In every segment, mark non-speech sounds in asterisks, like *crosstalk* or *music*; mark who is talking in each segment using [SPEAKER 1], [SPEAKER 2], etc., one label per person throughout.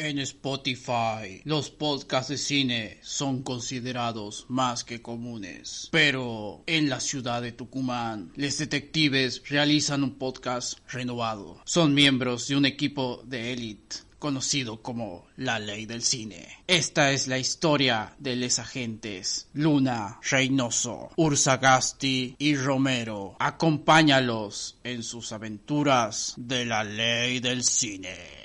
[SPEAKER 1] En Spotify, los podcasts de cine son considerados más que comunes. Pero en la ciudad de Tucumán, los detectives realizan un podcast renovado. Son miembros de un equipo de élite conocido como la ley del cine. Esta es la historia de los agentes Luna, Reynoso, Ursagasti y Romero. Acompáñalos en sus aventuras de la ley del cine.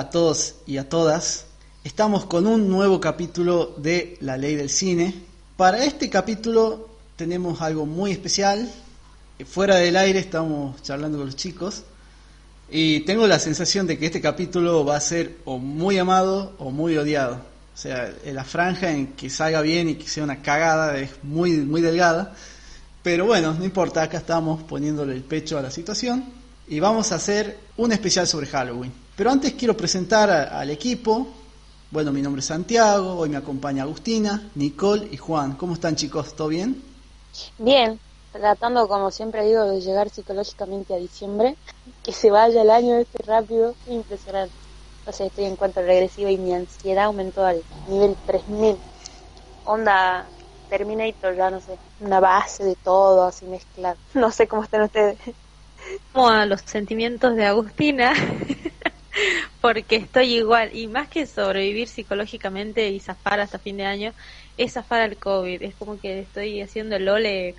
[SPEAKER 1] A todos y a todas. Estamos con un nuevo capítulo de La Ley del Cine. Para este capítulo tenemos algo muy especial. Fuera del aire estamos charlando con los chicos y tengo la sensación de que este capítulo va a ser o muy amado o muy odiado. O sea, la franja en que salga bien y que sea una cagada es muy, muy delgada. Pero bueno, no importa, acá estamos poniéndole el pecho a la situación y vamos a hacer un especial sobre Halloween. Pero antes quiero presentar al equipo. Bueno, mi nombre es Santiago, hoy me acompaña Agustina, Nicole y Juan. ¿Cómo están chicos? ¿Todo bien?
[SPEAKER 2] Bien, tratando como siempre digo de llegar psicológicamente a diciembre, que se vaya el año este rápido, impresionante. O sea, estoy en cuanto regresiva y mi ansiedad aumentó al nivel 3000. Onda Terminator, ya no sé, una base de todo así mezclado. *laughs* No sé cómo están ustedes.
[SPEAKER 3] Como a los sentimientos de Agustina. *laughs* *laughs* porque estoy igual y más que sobrevivir psicológicamente y zafar hasta fin de año es zafar al COVID. Es como que estoy haciendo el ole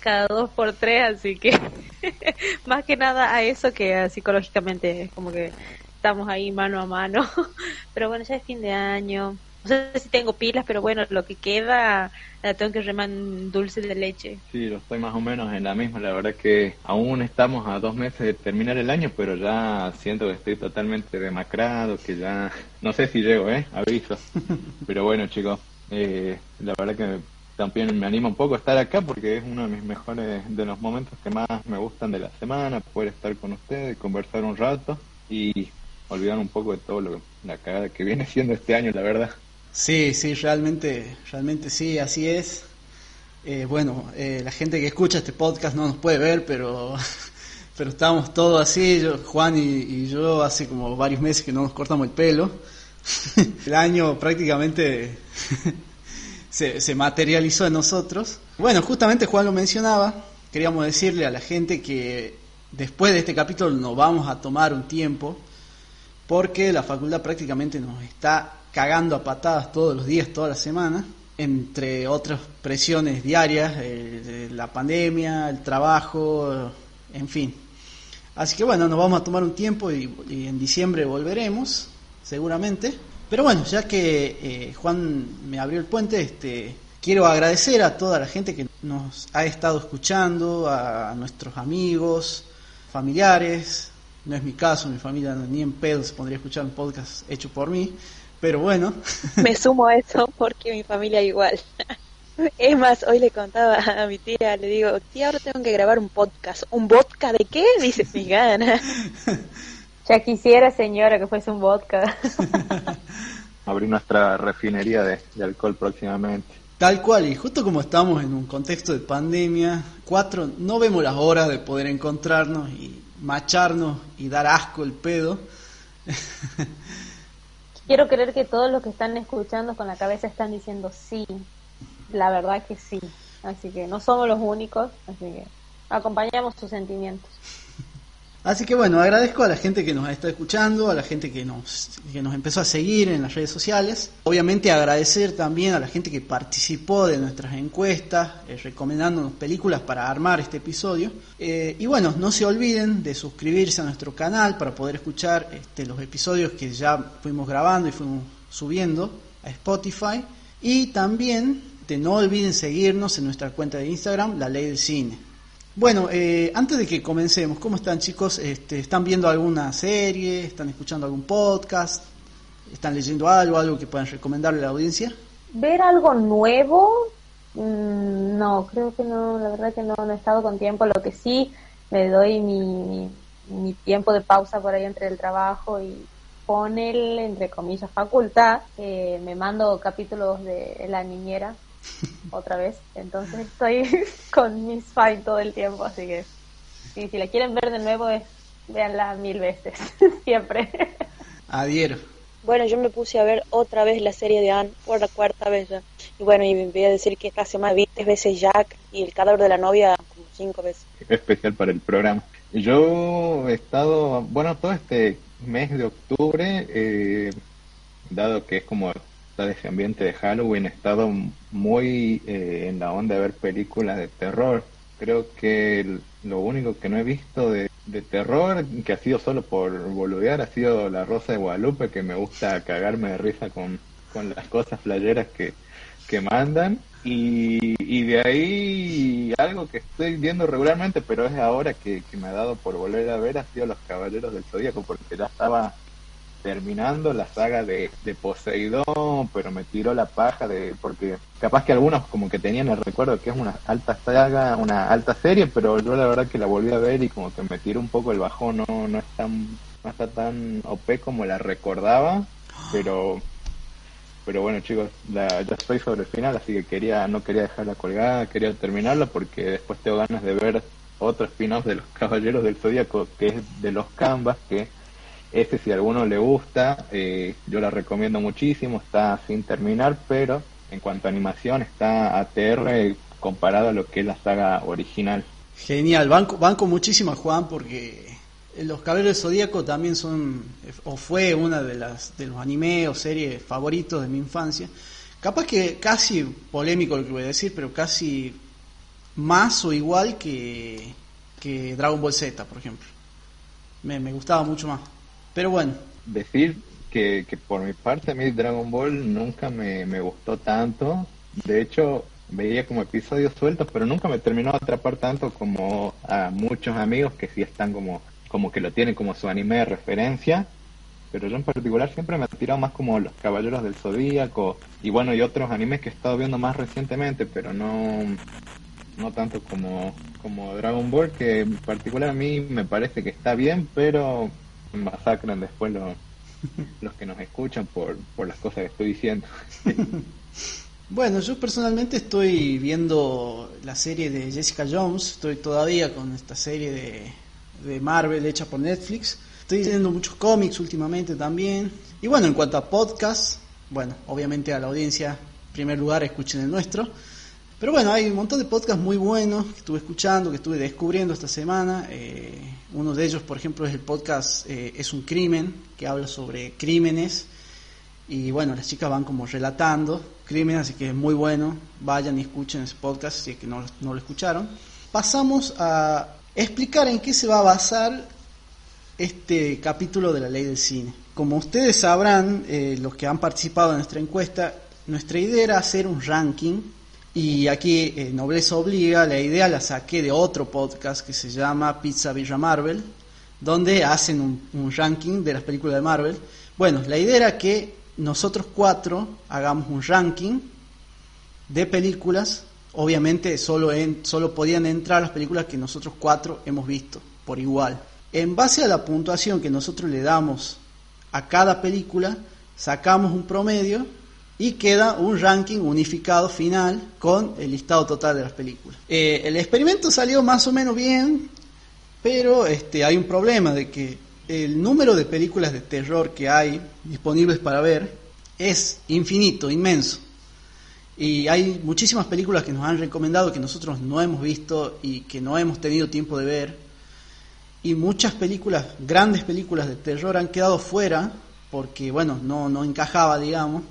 [SPEAKER 3] cada dos por tres así que *laughs* más que nada a eso que psicológicamente. Es como que estamos ahí mano a mano. *laughs* Pero bueno ya es fin de año no sé si tengo pilas, pero bueno, lo que queda la tengo que remar dulce de leche.
[SPEAKER 4] Sí, lo estoy más o menos en la misma. La verdad que aún estamos a dos meses de terminar el año, pero ya siento que estoy totalmente demacrado, que ya no sé si llego, ¿eh? Aviso. *laughs* Pero bueno, chicos, eh, la verdad que también me anima un poco a estar acá porque es uno de mis mejores, de los momentos que más me gustan de la semana, poder estar con ustedes, conversar un rato y olvidar un poco de todo lo la cagada que viene siendo este año, la verdad.
[SPEAKER 1] Sí, sí, realmente, realmente sí, así es. Eh, bueno, eh, la gente que escucha este podcast no nos puede ver, pero, *laughs* pero estamos todos así. Juan y, yo hace como varios meses que no nos cortamos el pelo. *laughs* el año prácticamente *laughs* se, se materializó en nosotros. Bueno, justamente Juan lo mencionaba. Queríamos decirle a la gente que después de este capítulo nos vamos a tomar un tiempo porque la facultad prácticamente nos está cagando a patadas todos los días, toda la semana, entre otras presiones diarias, eh, la pandemia, el trabajo, en fin. Así que bueno, nos vamos a tomar un tiempo y, en diciembre volveremos, seguramente. Pero bueno, ya que eh, Juan me abrió el puente, este, quiero agradecer a toda la gente que nos ha estado escuchando, a nuestros amigos, familiares. No es mi caso, mi familia ni en pedo se pondría a escuchar un podcast hecho por mí. Pero bueno. *laughs*
[SPEAKER 2] Me sumo a eso porque mi familia igual. *laughs* Es más, hoy le contaba a mi tía, le digo, tía, ahora tengo que grabar un podcast. ¿Un vodka de qué? Dice, mi gana. *laughs*
[SPEAKER 3] Ya quisiera, señora, que fuese un vodka.
[SPEAKER 4] Abrir nuestra refinería de, de, alcohol próximamente.
[SPEAKER 1] Tal cual, y justo como estamos en un contexto de pandemia, cuatro, no vemos las horas de poder encontrarnos y macharnos y dar asco el pedo.
[SPEAKER 3] Quiero creer que todos los que están escuchando con la cabeza están diciendo sí, la verdad que sí. Así que no somos los únicos, así que acompañamos sus sentimientos.
[SPEAKER 1] Así que bueno, agradezco a la gente que nos está escuchando, a la gente que nos, que nos empezó a seguir en las redes sociales. Obviamente agradecer también a la gente que participó de nuestras encuestas, eh, recomendándonos películas para armar este episodio. Eh, y bueno, no se olviden de suscribirse a nuestro canal para poder escuchar este, los episodios que ya fuimos grabando y fuimos subiendo a Spotify. Y también de no olviden seguirnos en nuestra cuenta de Instagram, La Ley del Cine. Bueno, eh, antes de que comencemos, ¿cómo están chicos? Este, ¿Están viendo alguna serie? ¿Están escuchando algún podcast? ¿Están leyendo algo, algo que puedan recomendarle a la audiencia?
[SPEAKER 2] Ver algo nuevo, mm, no, creo que no, la verdad que no, no he estado con tiempo, lo que sí me doy mi, mi, tiempo de pausa por ahí entre el trabajo y poner, entre comillas, facultad, eh, me mando capítulos de La Niñera otra vez, entonces estoy *laughs* con Miss Fine todo el tiempo, así que si la quieren ver de nuevo, es, véanla mil veces, *laughs* siempre.
[SPEAKER 1] Adhiero.
[SPEAKER 2] Bueno, yo me puse a ver otra vez la serie de Anne por la cuarta vez ya. Y bueno, y me voy a decir que esta semana vi tres veces Jack y el cadáver de la novia como cinco veces.
[SPEAKER 4] Especial para el programa. Yo he estado, bueno, todo este mes de octubre, eh, dado que es como está ese ambiente de Halloween, he estado muy eh, en la onda de ver películas de terror. Creo que lo único que no he visto de, terror, que ha sido solo por boludear, ha sido La Rosa de Guadalupe, que me gusta cagarme de risa con, con las cosas playeras que, que mandan. Y, y, de ahí algo que estoy viendo regularmente, pero es ahora que, que, me ha dado por volver a ver, ha sido Los Caballeros del Zodíaco, porque ya estaba terminando la saga de, Poseidón, pero me tiró la paja de porque capaz que algunos como que tenían el recuerdo que es una alta saga, una alta serie, pero yo la verdad que la volví a ver y como que me tiró un poco el bajón, no no es tan no está tan OP como la recordaba, pero pero bueno chicos, la, ya estoy sobre el final, así que quería no quería dejarla colgada, quería terminarla porque después tengo ganas de ver otro spin-off de los Caballeros del Zodíaco que es de los Canvas que este, si a alguno le gusta, eh, yo la recomiendo muchísimo, está sin terminar, pero en cuanto a animación está ATR comparado a lo que es la saga original.
[SPEAKER 1] Genial, banco, banco muchísimo Juan porque los Caballeros del Zodíaco también son, o fue una de las de los animes o series favoritos de mi infancia. Capaz que casi polémico lo que voy a decir, pero casi más o igual que, que Dragon Ball Z, por ejemplo. Me, me gustaba mucho más. Pero bueno.
[SPEAKER 4] Decir que, que por mi parte a mí Dragon Ball nunca me, me gustó tanto. De hecho, veía como episodios sueltos, pero nunca me terminó de atrapar tanto como a muchos amigos que sí están como, como que lo tienen como su anime de referencia. Pero yo en particular siempre me he tirado más como los Caballeros del Zodíaco y bueno, y otros animes que he estado viendo más recientemente, pero no, no tanto como, como Dragon Ball, que en particular a mí me parece que está bien, pero masacran después los, *laughs* los que nos escuchan por, por las cosas que estoy diciendo. *laughs*
[SPEAKER 1] Bueno, yo personalmente estoy viendo la serie de Jessica Jones, estoy todavía con esta serie de, de Marvel hecha por Netflix. Estoy leyendo muchos cómics últimamente también. Y bueno, en cuanto a podcast, bueno, obviamente a la audiencia, en primer lugar, escuchen el nuestro. Pero bueno, hay un montón de podcasts muy buenos que estuve escuchando, que estuve descubriendo esta semana. Eh, uno de ellos, por ejemplo, es el podcast eh, Es un crimen, que habla sobre crímenes. Y bueno, las chicas van como relatando crímenes, así que es muy bueno. Vayan y escuchen ese podcast si es que no, no lo escucharon. Pasamos a explicar en qué se va a basar este capítulo de la ley del cine. Como ustedes sabrán, eh, los que han participado en nuestra encuesta, nuestra idea era hacer un ranking y aquí eh, Nobleza Obliga, la idea la saqué de otro podcast que se llama Pizza Villa Marvel, donde hacen un, ranking de las películas de Marvel. Bueno, la idea era que nosotros cuatro hagamos un ranking de películas. Obviamente solo, en, solo podían entrar las películas que nosotros cuatro hemos visto por igual. En base a la puntuación que nosotros le damos a cada película, sacamos un promedio y queda un ranking unificado final con el listado total de las películas. Eh, el experimento salió más o menos bien, pero este, hay un problema de que el número de películas de terror que hay disponibles para ver es infinito, inmenso. Y hay muchísimas películas que nos han recomendado que nosotros no hemos visto y que no hemos tenido tiempo de ver. Y muchas películas, grandes películas de terror han quedado fuera porque, bueno, no, no encajaba, digamos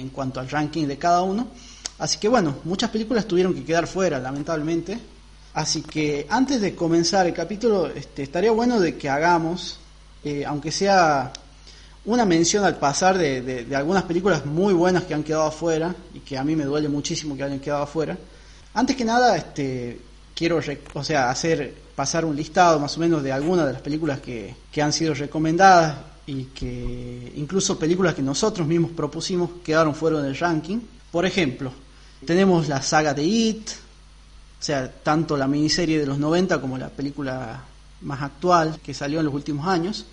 [SPEAKER 1] en cuanto al ranking de cada uno. Así que bueno, muchas películas tuvieron que quedar fuera, lamentablemente. Así que antes de comenzar el capítulo, este, estaría bueno de que hagamos, eh, aunque sea una mención al pasar de, algunas películas muy buenas que han quedado afuera y que a mí me duele muchísimo que hayan quedado afuera. Antes que nada, este, quiero, o sea, hacer pasar un listado más o menos de algunas de las películas que, que han sido recomendadas y que incluso películas que nosotros mismos propusimos quedaron fuera del ranking. Por ejemplo, tenemos la saga de It, o sea, tanto la miniserie de los 90 como la película más actual que salió en los últimos años.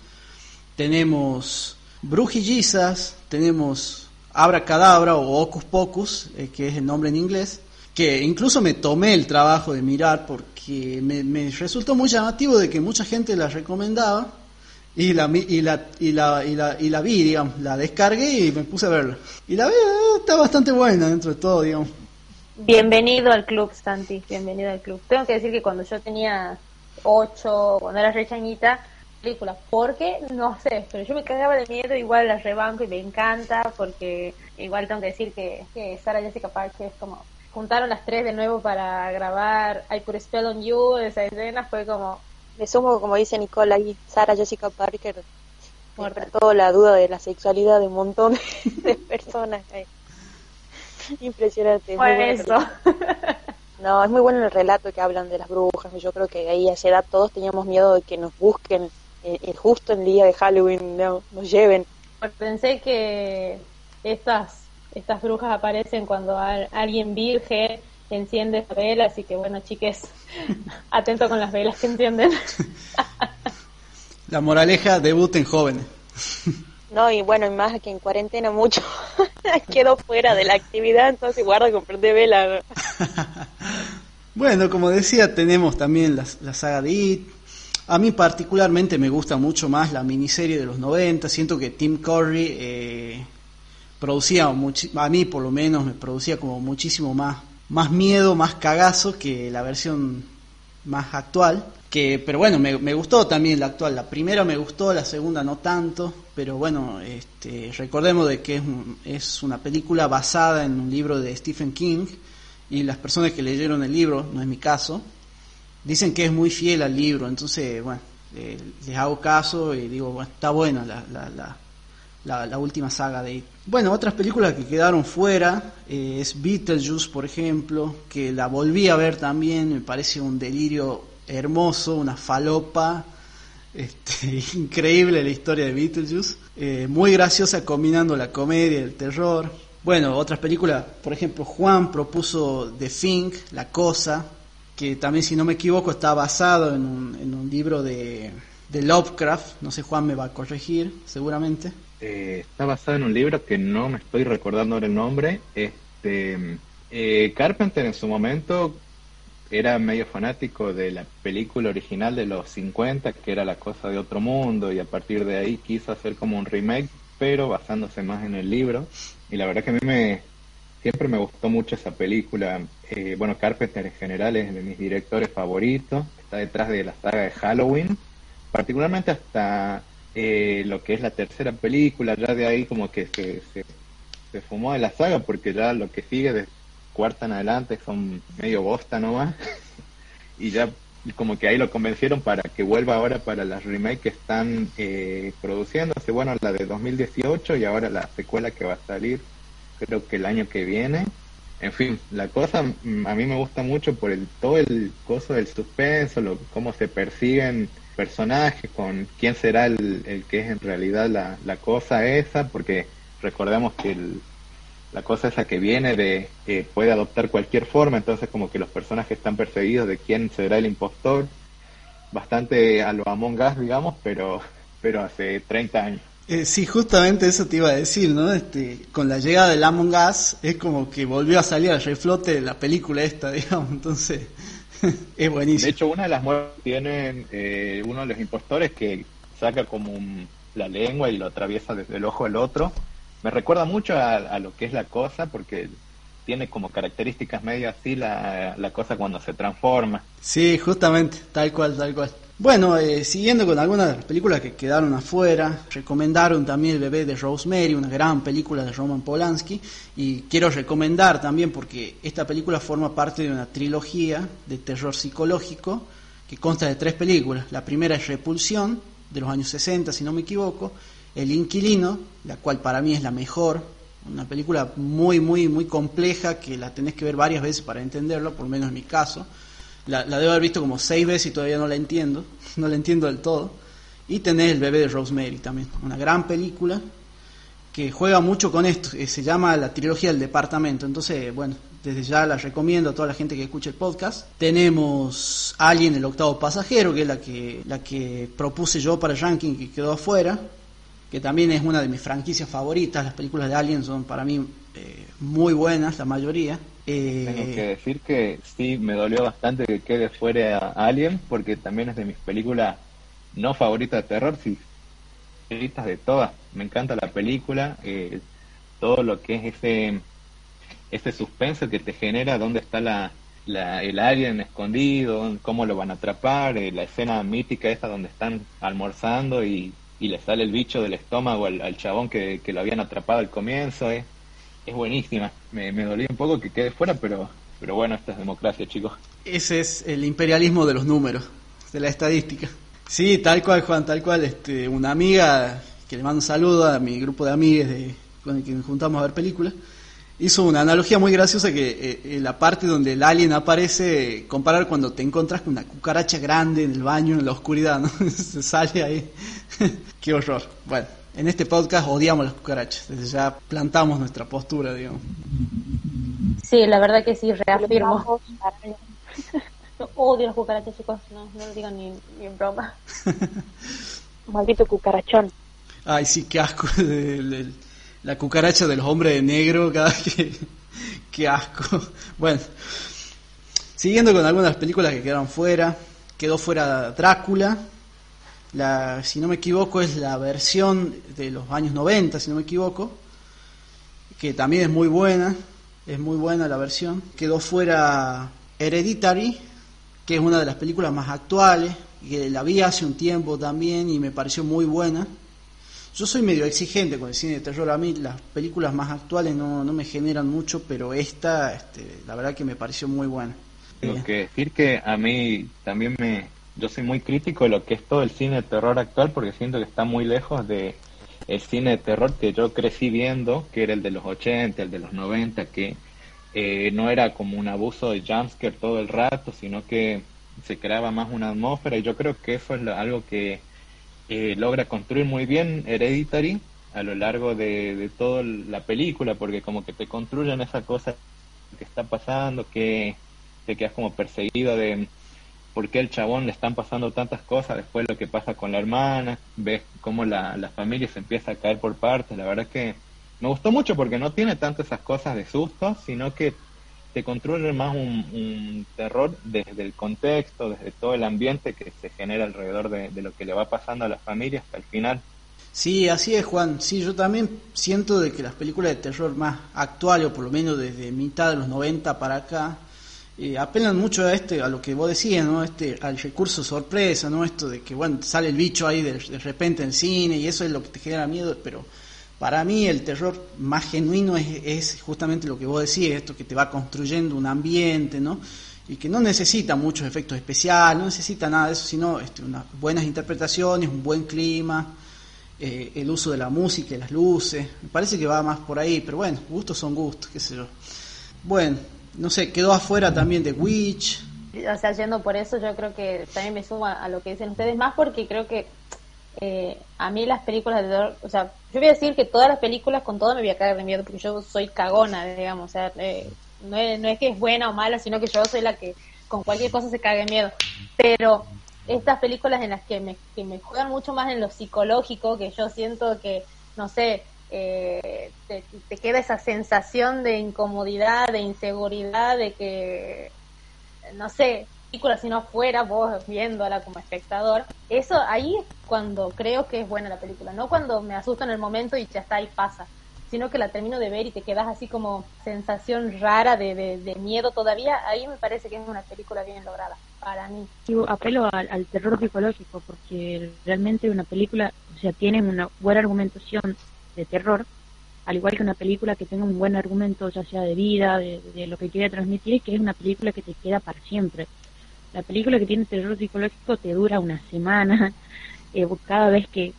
[SPEAKER 1] Tenemos Brujillizas, tenemos Abra Cadabra o Ocus Pocus, eh, que es el nombre en inglés, que incluso me tomé el trabajo de mirar porque me, me resultó muy llamativo de que mucha gente la recomendaba y la, y la, y la, y la, y la vi, digamos, la descargué y me puse a verla. Y la vi, eh, está bastante buena dentro de todo, digamos.
[SPEAKER 3] Bienvenido al club, Santi, bienvenido al club. Tengo que decir que cuando yo tenía ocho, cuando era rechañita, películas, porque no sé, pero yo me cagaba de miedo, igual la rebanco y me encanta, porque igual tengo que decir que, Sara Jessica Parker es como juntaron las tres de nuevo para grabar I Put Spell on You, esa escena fue como
[SPEAKER 2] me sumo, como dice Nicole ahí, Sara Jessica Parker, toda la duda de la sexualidad de un montón de *laughs* personas. Impresionante.
[SPEAKER 3] eso.
[SPEAKER 2] No, es muy bueno el relato que hablan de las brujas. Yo creo que ahí a esa edad todos teníamos miedo de que nos busquen eh, justo el día de Halloween, no, nos lleven.
[SPEAKER 3] Pensé que estas estas brujas aparecen cuando alguien virgen enciende la vela, así que bueno, chiques, *laughs* atento con las velas que encienden. *laughs*
[SPEAKER 1] la moraleja, debuten jóvenes. *laughs*
[SPEAKER 2] No, y bueno, y más que en cuarentena mucho quedó fuera de la actividad, entonces guarda con prender vela.
[SPEAKER 1] bueno, como decía, tenemos también la, la saga de It. A mí particularmente me gusta mucho más la miniserie de los 90. Siento que Tim Curry eh, producía, a mí por lo menos, me producía como muchísimo más más miedo, más cagazo que la versión más actual. Que, pero bueno, me, gustó también la actual. La primera me gustó, la segunda no tanto. Pero bueno, este, recordemos de que es, es una película basada en un libro de Stephen King. Y las personas que leyeron el libro, no es mi caso, dicen que es muy fiel al libro. Entonces, bueno, eh, les hago caso y digo, bueno, está buena la, la la, última saga de Bueno, otras películas que quedaron fuera eh, es Beetlejuice, por ejemplo, que la volví a ver también, me parece un delirio hermoso, una falopa, *laughs* este, increíble la historia de Beetlejuice, eh, muy graciosa combinando la comedia y el terror. Bueno, otras películas, por ejemplo, Juan propuso The Thing, La Cosa, que también si no me equivoco está basado en un, en un libro de, de Lovecraft, no sé Juan me va a corregir seguramente.
[SPEAKER 4] Eh, está basado en un libro que no me estoy recordando el nombre. Este, eh, Carpenter en su momento era medio fanático de la película original de los 50, que era La cosa de otro mundo, y a partir de ahí quiso hacer como un remake, pero basándose más en el libro. Y la verdad que a mí me siempre me gustó mucho esa película. Eh, bueno, Carpenter en general es de mis directores favoritos. Está detrás de la saga de Halloween, particularmente hasta eh, lo que es la tercera película, ya de ahí como que se, se, fumó de la saga porque ya lo que sigue de cuarta en adelante son medio bosta nomás *laughs* y ya como que ahí lo convencieron para que vuelva ahora para las remakes que están eh, produciéndose, bueno, la de 2018 y ahora la secuela que va a salir creo que el año que viene. En fin, la cosa mm, a mí me gusta mucho por el todo el coso del suspenso, lo, cómo se persiguen personaje, con quién será el, que es en realidad la, cosa esa, porque recordemos que la cosa esa que viene de eh, puede adoptar cualquier forma, entonces como que los personajes están perseguidos de quién será el impostor, bastante a lo Among Us, digamos, pero, pero hace 30 años.
[SPEAKER 1] Eh, sí, justamente eso te iba a decir, ¿no? Este, con la llegada del Among Us es como que volvió a salir al reflote de la película esta, *laughs* digamos, entonces *laughs* es buenísimo.
[SPEAKER 4] De hecho, una de las muertes tiene eh, uno de los impostores que saca como la lengua y lo atraviesa desde el ojo al otro. Me recuerda mucho a, lo que es la cosa porque tiene como características medio así la, la cosa cuando se transforma.
[SPEAKER 1] Sí, justamente, tal cual, tal cual. Bueno, eh, siguiendo con algunas de las películas que quedaron afuera, recomendaron también El bebé de Rosemary, una gran película de Roman Polanski, y quiero recomendar también porque esta película forma parte de una trilogía de terror psicológico que consta de tres películas. La primera es Repulsión, de los años 60, si no me equivoco, El Inquilino, la cual para mí es la mejor, una película muy, muy, muy compleja que la tenés que ver varias veces para entenderlo, por lo menos en mi caso La, la debo haber visto como seis veces y todavía no la entiendo, *laughs* no la entiendo del todo. Y tenés El bebé de Rosemary también, una gran película que juega mucho con esto, que se llama la trilogía del departamento. Entonces, bueno, desde ya la recomiendo a toda la gente que escuche el podcast. Tenemos Alien, el octavo pasajero, que es la que, la que propuse yo para el ranking que quedó afuera, que también es una de mis franquicias favoritas. Las películas de Alien son para mí eh, muy buenas, la mayoría.
[SPEAKER 4] Eh, Tengo que decir que sí, me dolió bastante que quede fuera Alien, porque también es de mis películas no favoritas de terror, sí, favoritas de todas. Me encanta la película, eh, todo lo que es ese ese suspenso que te genera, dónde está la, el alien escondido, cómo lo van a atrapar, eh, la escena mítica esa donde están almorzando y, y le sale el bicho del estómago al, chabón que, que, lo habían atrapado al comienzo. Eh. Es buenísima. Me, me dolió un poco que quede fuera, pero, pero bueno, esta es democracia, chicos.
[SPEAKER 1] Ese es el imperialismo de los números, de la estadística. Sí, tal cual, Juan, tal cual. Este, una amiga que le mando un saludo a mi grupo de amigas de, con el que nos juntamos a ver películas hizo una analogía muy graciosa que eh, en la parte donde el alien aparece, comparar cuando te encuentras con una cucaracha grande en el baño, en la oscuridad, ¿no? *laughs* Se sale ahí. *laughs* Qué horror. Bueno, en este podcast odiamos las cucarachas, desde ya plantamos nuestra postura, digamos.
[SPEAKER 3] Sí, la verdad que sí, reafirmo. *laughs* odio las cucarachas, chicos, no, no lo digan ni, ni en broma. *laughs* Maldito cucarachón.
[SPEAKER 1] Ay, sí, qué asco. *laughs* El, la cucaracha de los hombres de negro, cada que... Qué asco. Bueno, siguiendo con algunas películas que quedaron fuera, quedó fuera Drácula, la, si no me equivoco es la versión de los años 90, si no me equivoco, que también es muy buena, es muy buena la versión. Quedó fuera Hereditary, que es una de las películas más actuales, que la vi hace un tiempo también y me pareció muy buena. Yo soy medio exigente con el cine de terror. A mí las películas más actuales no, no me generan mucho, pero esta, este, la verdad que me pareció muy buena.
[SPEAKER 4] Tengo que decir que a mí también me... Yo soy muy crítico de lo que es todo el cine de terror actual porque siento que está muy lejos de el cine de terror que yo crecí viendo, que era el de los 80, el de los 90, que eh, no era como un abuso de jumpscare todo el rato, sino que se creaba más una atmósfera y yo creo que eso es algo que eh, logra construir muy bien Hereditary a lo largo de, de toda la película, porque como que te construyen esa cosa que está pasando, que te quedas como perseguido de por qué el chabón le están pasando tantas cosas, después lo que pasa con la hermana, ves cómo la, la familia se empieza a caer por partes, la verdad que me gustó mucho porque no tiene tanto esas cosas de susto, sino que te construye más un, terror desde el contexto, desde todo el ambiente que se genera alrededor de, lo que le va pasando a las familias hasta el final.
[SPEAKER 1] Sí, así es, Juan. Sí, yo también siento de que las películas de terror más actuales, o por lo menos desde mitad de los 90 para acá, eh, apelan mucho a este, a lo que vos decías, ¿no? Este, al recurso sorpresa, ¿no? Esto de que, bueno, sale el bicho ahí de, repente en cine y eso es lo que te genera miedo, pero para mí el terror más genuino es, justamente lo que vos decís, esto que te va construyendo un ambiente, ¿no? Y que no necesita muchos efectos especiales, no necesita nada de eso, sino este, unas buenas interpretaciones, un buen clima, eh, el uso de la música y las luces. Me parece que va más por ahí, pero bueno, gustos son gustos, qué sé yo. Bueno, no sé, quedó afuera también de Witch.
[SPEAKER 3] O sea, yendo por eso, yo creo que también me suma a lo que dicen ustedes, más porque creo que eh, a mí las películas de terror, o sea, yo voy a decir que todas las películas con todo me voy a caer de miedo porque yo soy cagona, digamos, o sea, eh, no, es, no es que es buena o mala, sino que yo soy la que con cualquier cosa se cague de miedo. Pero estas películas en las que me, que me juegan mucho más en lo psicológico, que yo siento que, no sé, eh, te, te, queda esa sensación de incomodidad, de inseguridad, de que, no sé, película, sino fuera vos viéndola como espectador. Eso ahí es cuando creo que es buena la película, no cuando me asusto en el momento y ya está ahí pasa, sino que la termino de ver y te quedas así como sensación rara de, de, miedo todavía. Ahí me parece que es una película bien lograda para mí.
[SPEAKER 5] Yo apelo al, terror psicológico porque realmente una película, o sea, tiene una buena argumentación de terror, al igual que una película que tenga un buen argumento, ya sea de vida, de, lo que quiere transmitir, que es una película que te queda para siempre. La película que tiene terror psicológico te dura una semana. *laughs* Eh, cada vez que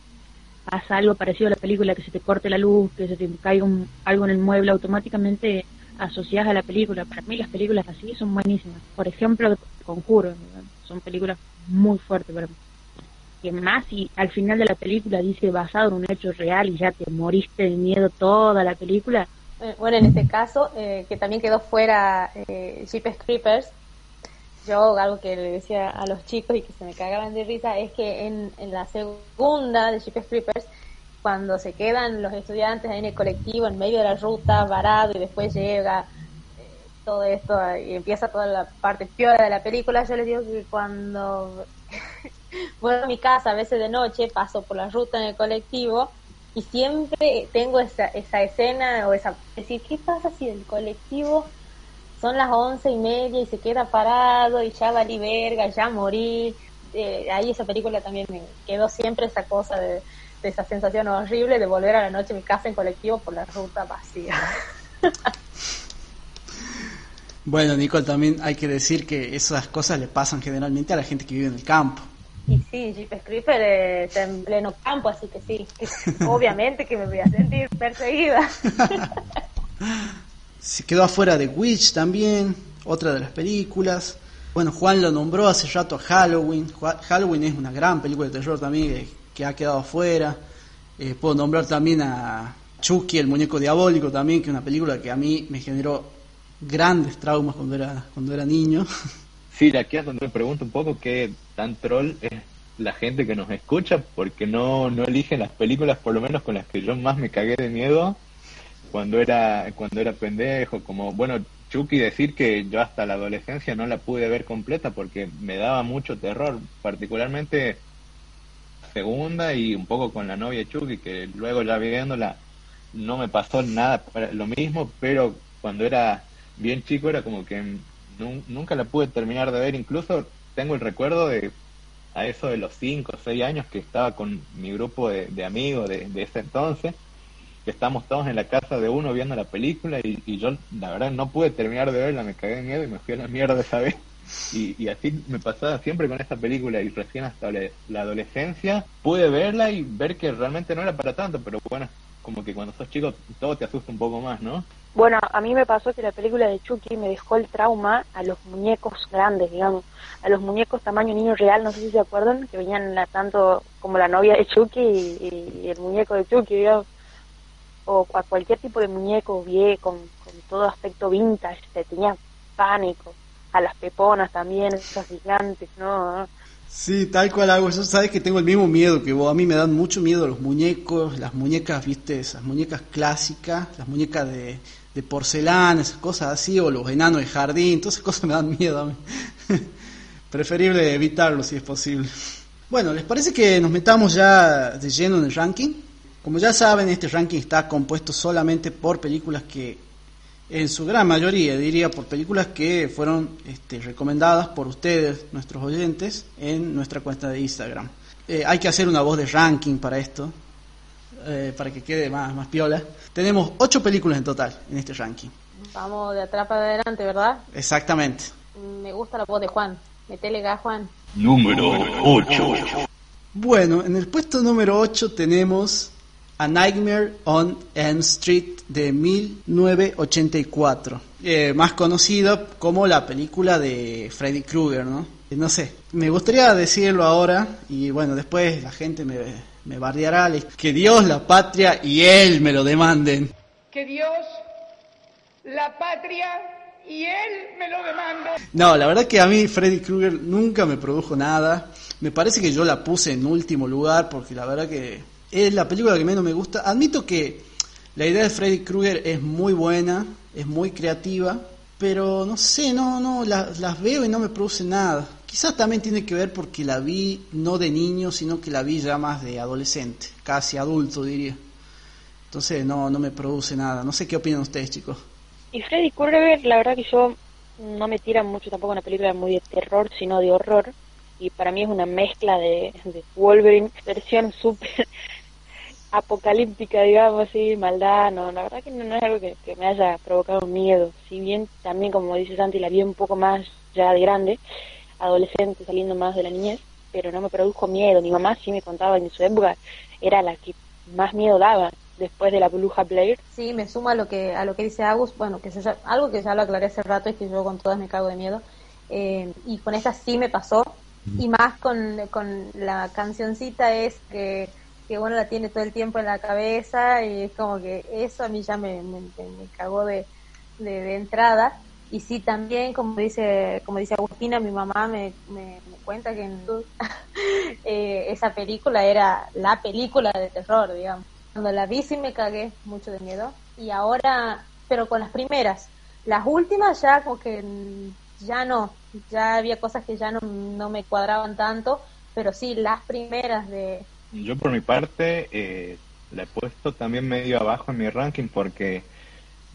[SPEAKER 5] pasa algo parecido a la película, que se te corte la luz, que se te caiga algo en el mueble, automáticamente asocias a la película. Para mí las películas así son buenísimas. Por ejemplo,
[SPEAKER 6] Conjuro. Son películas muy fuertes para mí. Que más y al final de la película dice basado en un hecho real y ya te moriste de miedo toda la película.
[SPEAKER 3] Eh, bueno, en este caso, eh, que también quedó fuera eh, Jeepers yo algo que le decía a los chicos y que se me cagaban de risa es que en, en la segunda de Jeepers Creepers, cuando se quedan los estudiantes en el colectivo, en medio de la ruta, varado, y después llega todo esto y empieza toda la parte peor de la película, yo les digo que cuando voy a mi casa a veces de noche, paso por la ruta en el colectivo y siempre tengo esa, esa escena o esa decir qué pasa si el colectivo son las once y media y se queda parado y ya valí verga ya morí eh, ahí esa película también me quedó siempre esa cosa de, de, esa sensación horrible de volver a la noche a mi casa en colectivo por la ruta vacía.
[SPEAKER 1] Bueno Nicole también hay que decir que esas cosas le pasan generalmente a la gente que vive en el campo
[SPEAKER 3] y sí, Jeep Creeper está en pleno campo, así que sí, *laughs* obviamente que me voy a sentir perseguida. *laughs*
[SPEAKER 1] Se quedó afuera de Witch también, otra de las películas. Bueno, Juan lo nombró hace rato a Halloween. Halloween es una gran película de terror también que, ha quedado afuera. Eh, puedo nombrar también a Chucky, el muñeco diabólico también, que es una película que a mí me generó grandes traumas cuando era, cuando era niño. *laughs*
[SPEAKER 4] Sí, aquí es donde me pregunto un poco qué tan troll es la gente que nos escucha, porque no, no eligen las películas, por lo menos con las que yo más me cagué de miedo cuando era, cuando era pendejo, como, bueno, Chucky decir que yo hasta la adolescencia no la pude ver completa porque me daba mucho terror, particularmente segunda y un poco con la novia Chucky, que luego ya viéndola no me pasó nada lo mismo, pero cuando era bien chico era como que nunca la pude terminar de ver, incluso tengo el recuerdo de a eso de los 5 o 6 años que estaba con mi grupo de, amigos de, ese entonces, que estamos todos en la casa de uno viendo la película y, yo la verdad no pude terminar de verla, me cagué de miedo y me fui a la mierda esa vez. *laughs* Y, así me pasaba siempre con esta película y recién hasta la, adolescencia pude verla y ver que realmente no era para tanto, pero bueno, como que cuando sos chico todo te asusta un poco más, ¿no?
[SPEAKER 6] Bueno, a mí me pasó que la película de Chucky me dejó el trauma a los muñecos grandes, digamos, a los muñecos tamaño niño real, no sé si se acuerdan, que venían la, tanto como la novia de Chucky y, el muñeco de Chucky, digamos, o a cualquier tipo de muñeco viejo, con, con todo aspecto vintage, te tenía pánico, a las peponas también, esas gigantes, ¿no?
[SPEAKER 1] Sí, tal cual hago. Yo sabes que tengo el mismo miedo que vos. A mí me dan mucho miedo los muñecos, las muñecas, viste, esas muñecas clásicas, las muñecas de, de porcelana, esas cosas así, o los enanos de jardín, todas esas cosas me dan miedo. *laughs* Preferible evitarlo si es posible. Bueno, ¿les parece que nos metamos ya de lleno en el ranking? Como ya saben, este ranking está compuesto solamente por películas que en su gran mayoría, diría, por películas que fueron este, recomendadas por ustedes, nuestros oyentes, en nuestra cuenta de Instagram. Eh, hay que hacer una voz de ranking para esto, eh, para que quede más, más piola. Tenemos ocho películas en total en este ranking.
[SPEAKER 3] Vamos de atrás para adelante, ¿verdad?
[SPEAKER 1] Exactamente.
[SPEAKER 3] Me gusta la voz de Juan. Metele gas, Juan.
[SPEAKER 7] Número 8.
[SPEAKER 1] Bueno, en el puesto número 8 tenemos a Nightmare on Elm Street de 1984, eh, más conocida como la película de Freddy Krueger, ¿no? Eh, no sé, me gustaría decirlo ahora y bueno, después la gente me, me bardeará, que Dios, la patria y Él me lo demanden.
[SPEAKER 8] Que Dios, la patria y Él me lo demanden.
[SPEAKER 1] No, la verdad que a mí Freddy Krueger nunca me produjo nada. Me parece que yo la puse en último lugar porque la verdad que es la película que menos me gusta. Admito que la idea de Freddy Krueger es muy buena, es muy creativa, pero no sé, no, no, las veo y no me produce nada. Quizás también tiene que ver porque la vi no de niño, sino que la vi ya más de adolescente, casi adulto diría. Entonces no, no me produce nada. No sé qué opinan ustedes, chicos.
[SPEAKER 6] Y Freddy Krueger, la verdad que yo no me tira mucho tampoco una película muy de terror, sino de horror. Y para mí es una mezcla de, de Wolverine, versión súper *laughs* apocalíptica, digamos así, maldad, no, la verdad que no, es algo que, me haya provocado miedo, si bien también como dice Santi la vi un poco más ya de grande, adolescente saliendo más de la niñez, pero no me produjo miedo, mi mamá sí me contaba en su época, era la que más miedo daba después de la bruja Blair.
[SPEAKER 3] Sí, me suma a lo que a lo que dice Agus, bueno, que algo que ya lo aclaré hace rato es que yo con todas me cago de miedo Eh, y con esta sí me pasó. Y más con, con la cancioncita es que, que uno la tiene todo el tiempo en la cabeza y es como que eso a mí ya me, me, me cagó de, de, entrada. Y sí, también, como dice, como dice Agustina, mi mamá me, me, cuenta que en, *laughs* eh, esa película era la película de terror, digamos. Cuando la vi sí me cagué mucho de miedo. Y ahora, pero con las primeras. Las últimas ya como que ya no, ya había cosas que ya no, no me cuadraban tanto, pero sí, las primeras de...
[SPEAKER 4] Yo por mi parte eh, la he puesto también medio abajo en mi ranking porque,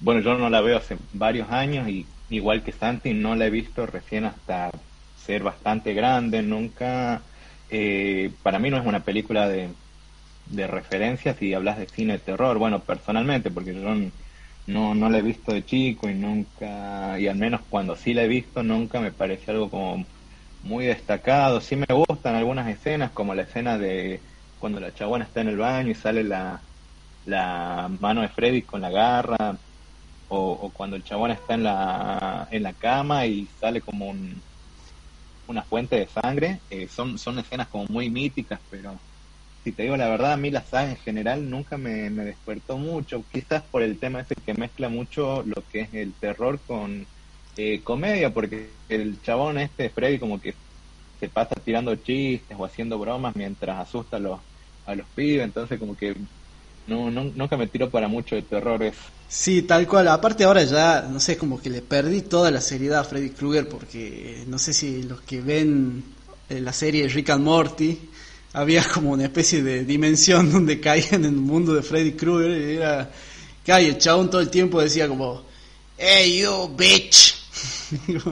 [SPEAKER 4] bueno, yo no la veo hace varios años y igual que Santi no la he visto recién hasta ser bastante grande, nunca, eh, para mí no es una película de, de referencia si hablas de cine de terror, bueno, personalmente, porque yo no, no la he visto de chico y nunca, y al menos cuando sí la he visto, nunca me parece algo como muy destacado. Sí me gustan algunas escenas, como la escena de cuando la chabona está en el baño y sale la, la mano de Freddy con la garra, o, cuando el chabón está en la, en la cama y sale como un, una fuente de sangre. Eh, son, son escenas como muy míticas, pero si te digo la verdad, a mí la saga en general nunca me, me despertó mucho, quizás por el tema ese que mezcla mucho lo que es el terror con eh, comedia, porque el chabón este, Freddy, como que se pasa tirando chistes o haciendo bromas mientras asusta a los, a los pibes, entonces como que no, no, nunca me tiro para mucho de terror
[SPEAKER 1] Sí, tal cual. Aparte ahora ya, no sé, como que le perdí toda la seriedad a Freddy Krueger porque no sé si los que ven eh, la serie Rick and Morty había *laughs* como una especie de dimensión donde *laughs* caían en el mundo de Freddy Krueger y era que ay, el chabón todo el tiempo decía como hey you bitch *laughs*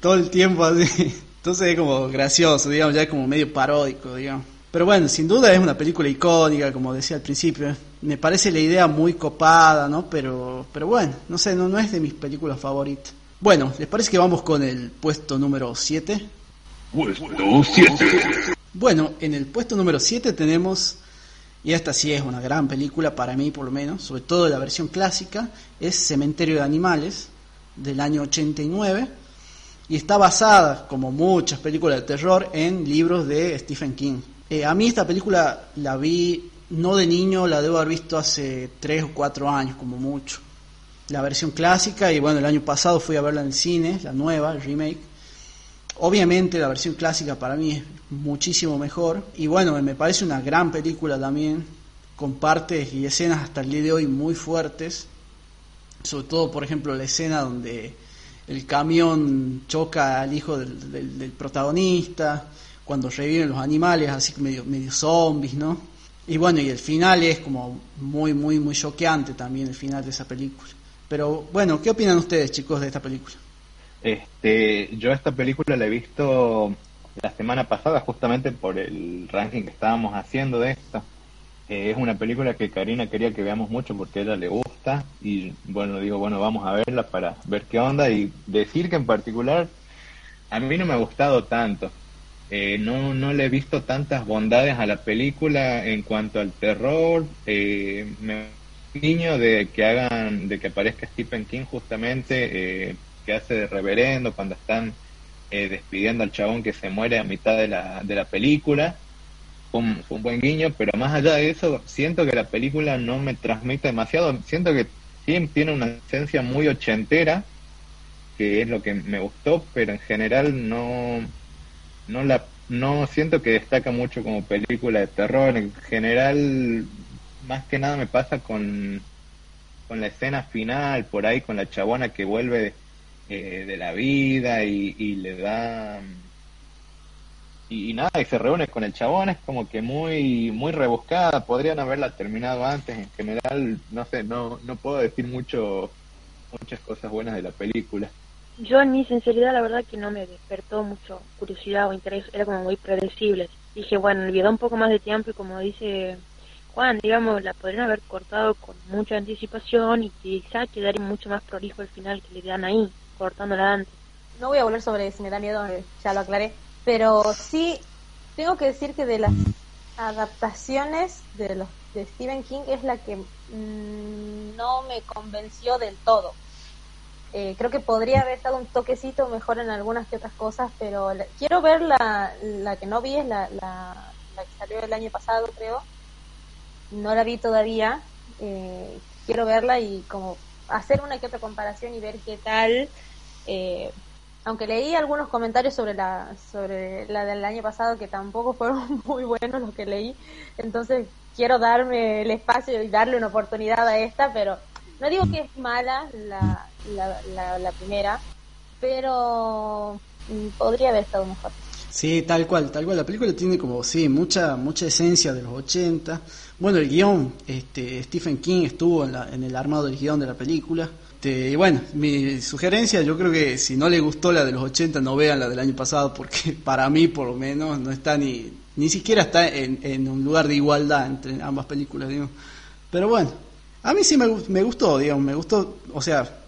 [SPEAKER 1] todo el tiempo así. Entonces es como gracioso digamos ya como medio paródico digamos pero bueno sin duda es una película icónica como decía al principio. Me parece la idea muy copada no pero pero bueno no sé no, no es de mis películas favoritas. Bueno les parece que vamos con el puesto número 7
[SPEAKER 7] puesto 7
[SPEAKER 1] bueno, en el puesto número 7 tenemos, y esta sí es una gran película para mí por lo menos, sobre todo la versión clásica, es Cementerio de Animales del año 89 y está basada, como muchas películas de terror, en libros de Stephen King. Eh, a mí esta película la vi no de niño, la debo haber visto hace 3 o 4 años como mucho. La versión clásica y bueno, el año pasado fui a verla en el cine, la nueva, el remake Obviamente la versión clásica para mí es muchísimo mejor y bueno, me parece una gran película también, con partes y escenas hasta el día de hoy muy fuertes, sobre todo por ejemplo la escena donde el camión choca al hijo del, protagonista, cuando reviven los animales así medio, medio zombies, ¿no? Y bueno, y el final es como muy, muy, muy choqueante también el final de esa película. Pero bueno, ¿qué opinan ustedes chicos de esta película?
[SPEAKER 4] Este, yo esta película la he visto la semana pasada justamente por el ranking que estábamos haciendo de esta. Eh, es una película que Karina quería que veamos mucho porque a ella le gusta y bueno, digo, bueno, vamos a verla para ver qué onda y decir que en particular a mí no me ha gustado tanto. Eh, no, no le he visto tantas bondades a la película en cuanto al terror. Eh, me niño de que hagan, de que aparezca Stephen King justamente eh, que hace de reverendo cuando están eh, despidiendo al chabón que se muere a mitad de la, de la película. Fue un, un, buen guiño, pero más allá de eso, siento que la película no me transmite demasiado. Siento que sí tiene una esencia muy ochentera, que es lo que me gustó, pero en general no, no la no siento que destaca mucho como película de terror. En general, más que nada me pasa con, con la escena final, por ahí con la chabona que vuelve eh, de la vida y, le da y, nada y se reúne con el chabón es como que muy muy rebuscada. Podrían haberla terminado antes. En general no sé no no puedo decir mucho muchas cosas buenas de la película
[SPEAKER 6] yo en mi sinceridad la verdad que no me despertó mucho curiosidad o interés era como muy predecible dije bueno le un poco más de tiempo y como dice Juan, digamos, la podrían haber cortado con mucha anticipación y quizá quedaría mucho más prolijo el final que le dan ahí cortándola antes.
[SPEAKER 3] No voy a volver sobre si me da miedo, eh, ya lo aclaré, pero sí tengo que decir que de las adaptaciones de los de Stephen King es la que mm, no me convenció del todo. Eh, creo que podría haber estado un toquecito mejor en algunas que otras cosas, pero quiero ver la, la que no vi, es la, la, que salió el año pasado, creo. No la vi todavía. Eh, quiero verla y como hacer una que otra comparación y ver qué tal. Eh, aunque leí algunos comentarios sobre la sobre la del año pasado que tampoco fueron *laughs* muy buenos los que leí, entonces quiero darme el espacio y darle una oportunidad a esta, pero no digo que es mala la, la, primera, pero mm, podría haber estado mejor.
[SPEAKER 1] Sí, tal cual, tal cual. La película tiene como, sí, mucha mucha esencia de los 80. Bueno, el guion, este, Stephen King estuvo en, el armado del guion de la película. Este, y bueno, mi sugerencia, yo creo que si no le gustó la de los 80, no vean la del año pasado, porque *laughs* para mí, por lo menos, no está ni, ni siquiera está en, un lugar de igualdad entre ambas películas. Pero bueno, a mí sí me, me gustó, digamos, me gustó, o sea,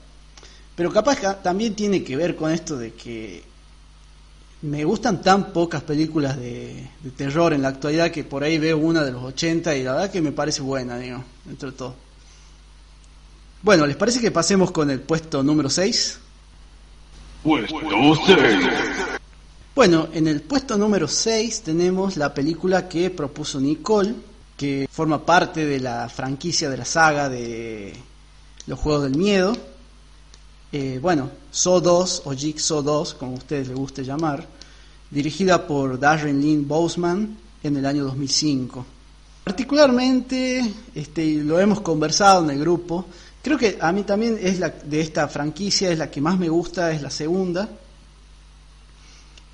[SPEAKER 1] pero capaz que también tiene que ver con esto de que me gustan tan pocas películas de, terror en la actualidad que por ahí veo una de los 80 y la verdad que me parece buena, digo, dentro de todo. Bueno, ¿les parece que pasemos con el puesto número 6?
[SPEAKER 7] Puesto 6.
[SPEAKER 1] Bueno, en el puesto número 6 tenemos la película que propuso Nicole, que forma parte de la franquicia de la saga de los Juegos del Miedo. Eh, bueno, So 2 o Jigsaw 2, como a ustedes les guste llamar, dirigida por Darren Lynn Boseman en el año 2005. Particularmente, este, lo hemos conversado en el grupo, creo que a mí también es la de esta franquicia es la que más me gusta, es la segunda.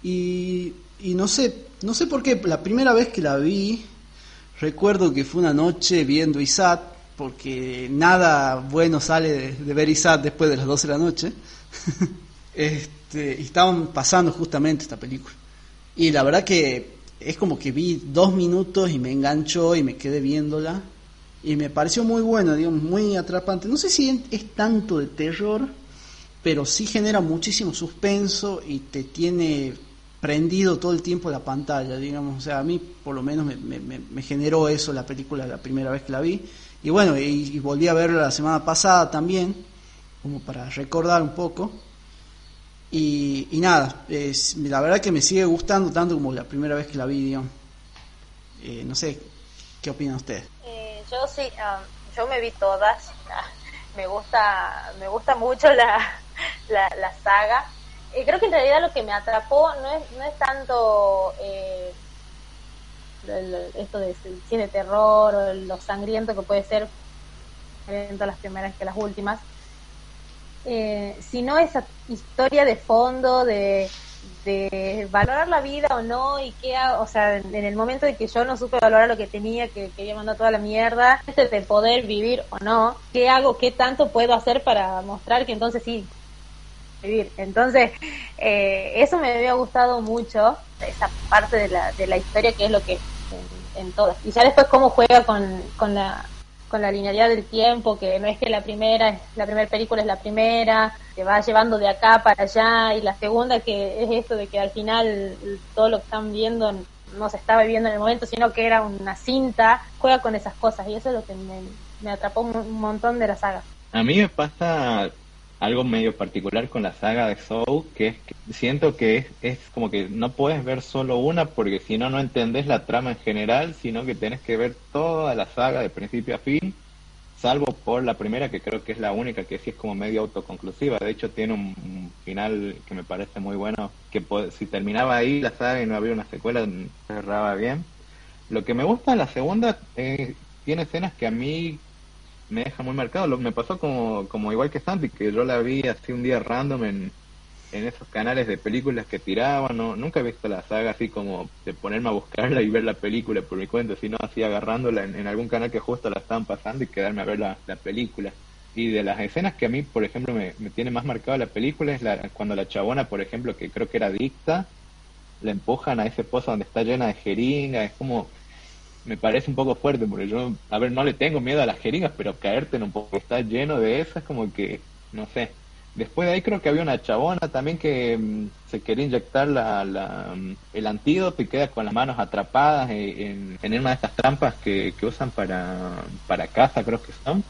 [SPEAKER 1] Y, y no sé, no sé por qué, la primera vez que la vi, Recuerdo que fue una noche viendo ISAT, porque nada bueno sale de, ver ISAT después de las 12 de la noche. *laughs* este, estaban pasando justamente esta película. Y la verdad que es como que vi dos minutos y me enganchó y me quedé viéndola. Y me pareció muy bueno, digamos, muy atrapante. No sé si es tanto de terror, pero sí genera muchísimo suspenso y te tiene prendido todo el tiempo la pantalla, digamos, o sea, a mí por lo menos me, me, generó eso la película la primera vez que la vi, y bueno, y, volví a verla la semana pasada también, como para recordar un poco, y, nada, la verdad que me sigue gustando tanto como la primera vez que la vi, digamos. Eh, no sé, ¿qué opinan ustedes?
[SPEAKER 3] Eh, yo sí, um, yo me vi todas, *laughs* me gusta, me gusta mucho la, la, la saga, eh, creo que en realidad lo que me atrapó no es, no es tanto eh, esto de cine terror o lo sangriento que puede ser tanto las primeras que las últimas, eh, sino esa historia de fondo de, de valorar la vida o no y qué, o sea, en, el momento de que yo no supe valorar lo que tenía, que quería mandar toda la mierda, este de poder vivir o no, qué hago, qué tanto puedo hacer para mostrar que entonces sí vivir. Entonces, eh, eso me había gustado mucho, esa parte de la, de la historia que es lo que en, todas. Y ya después cómo juega con, con la con la linealidad del tiempo, que no es que la primera, la primera película es la primera, que va llevando de acá para allá, y la segunda que es esto de que al final todo lo que están viendo no se estaba viviendo en el momento, sino que era una cinta, juega con esas cosas, y eso es lo que me, me atrapó un montón de la saga.
[SPEAKER 4] A mí me pasa algo medio particular con la saga de Soul, que es que siento que es, es, como que no puedes ver solo una porque si no, no entendés la trama en general, sino que tenés que ver toda la saga de principio a fin, salvo por la primera, que creo que es la única que sí es como medio autoconclusiva. De hecho, tiene un, final que me parece muy bueno, que si terminaba ahí la saga y no había una secuela, cerraba bien. Lo que me gusta de la segunda, eh, tiene escenas que a mí me deja muy marcado. Lo, me pasó como, como igual que Santi, que yo la vi así un día random en, en esos canales de películas que tiraban. No, nunca he visto la saga así como de ponerme a buscarla y ver la película por mi cuenta, sino así agarrándola en, algún canal que justo la estaban pasando y quedarme a ver la, la película. Y de las escenas que a mí, por ejemplo, me, me tiene más marcado la película es la, cuando la chabona, por ejemplo, que creo que era adicta, la empujan a ese pozo donde está llena de jeringas. Es como me parece un poco fuerte, porque yo, a ver, no le tengo miedo a las jeringas, pero caerte en un poco, está lleno de esas, como que, no sé. Después de ahí creo que había una chabona también que mm, se quería inyectar la, la, mm, el antídoto y queda con las manos atrapadas en, en una de estas trampas que, que usan para, para caza, creo que son.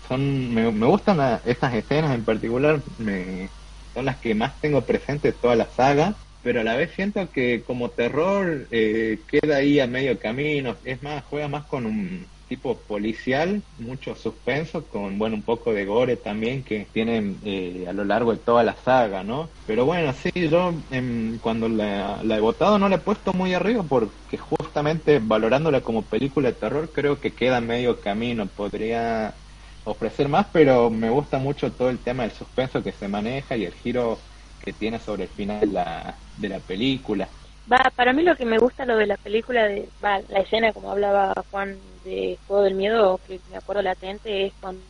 [SPEAKER 4] son me, me gustan la- estas escenas en particular, me, son las que más tengo presente de toda la saga, pero a la vez siento que como terror eh, queda ahí a medio camino, es más, juega más con un tipo policial, mucho suspenso, con bueno un poco de gore también que tienen eh, a lo largo de toda la saga, ¿no? Pero bueno, sí, yo em, cuando la, la he votado no la he puesto muy arriba porque justamente valorándola como película de terror creo que queda a medio camino, podría ofrecer más, pero me gusta mucho todo el tema del suspenso que se maneja y el giro que tiene sobre el final de la, de la película.
[SPEAKER 6] Va, para mí lo que me gusta lo de la película, de va, la escena como hablaba Juan de Juego del Miedo, que me acuerdo latente, es cuando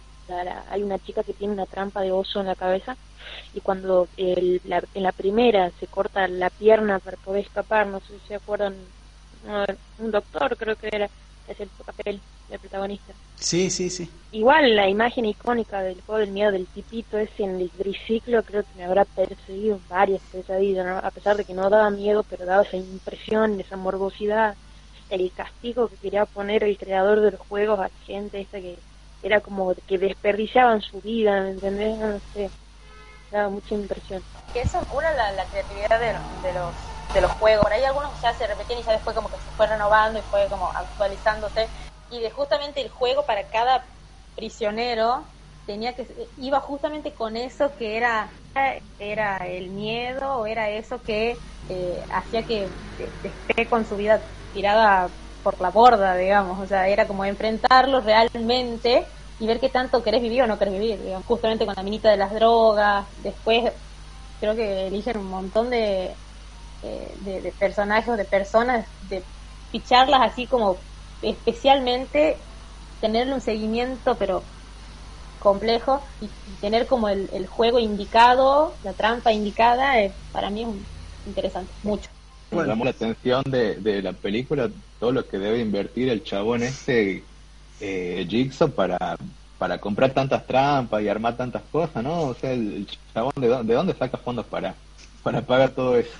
[SPEAKER 6] hay una chica que tiene una trampa de oso en la cabeza y cuando el- la- en la primera se corta la pierna para poder escapar, no sé si se acuerdan, un doctor creo que era, es el papel del protagonista.
[SPEAKER 1] Sí, sí, sí.
[SPEAKER 6] Igual la imagen icónica del juego del miedo del tipito ese en el triciclo creo que me habrá perseguido varias pesadillas, ¿no? a pesar de que no daba miedo, pero daba esa impresión, esa morbosidad, el castigo que quería poner el creador de los juegos a la gente esta que era como que desperdiciaban su vida, ¿me entendés? No sé, daba mucha impresión.
[SPEAKER 3] que eso una la, la creatividad de, los- de los de los juegos por ahí algunos ya se repetían y ya después como que se fue renovando y fue como actualizándose y de justamente el juego para cada prisionero tenía que iba justamente con eso que era era el miedo o era eso que eh, hacía que esté con su vida tirada por la borda digamos o sea era como enfrentarlo realmente y ver qué tanto querés vivir o no querés vivir digamos. justamente con la minita de las drogas después creo que eligen un montón de, eh, de, de personajes, de personas, de ficharlas así como especialmente tenerle un seguimiento pero complejo y, y tener como el, el, juego indicado, la trampa indicada, eh, para mí es un, interesante, mucho.
[SPEAKER 4] Me llamó la atención de, de, la película todo lo que debe invertir el chabón este eh, Jigsaw para para comprar tantas trampas y armar tantas cosas, ¿no? O sea, el, el chabón, ¿de dónde, ¿de dónde saca fondos para, para pagar todo eso?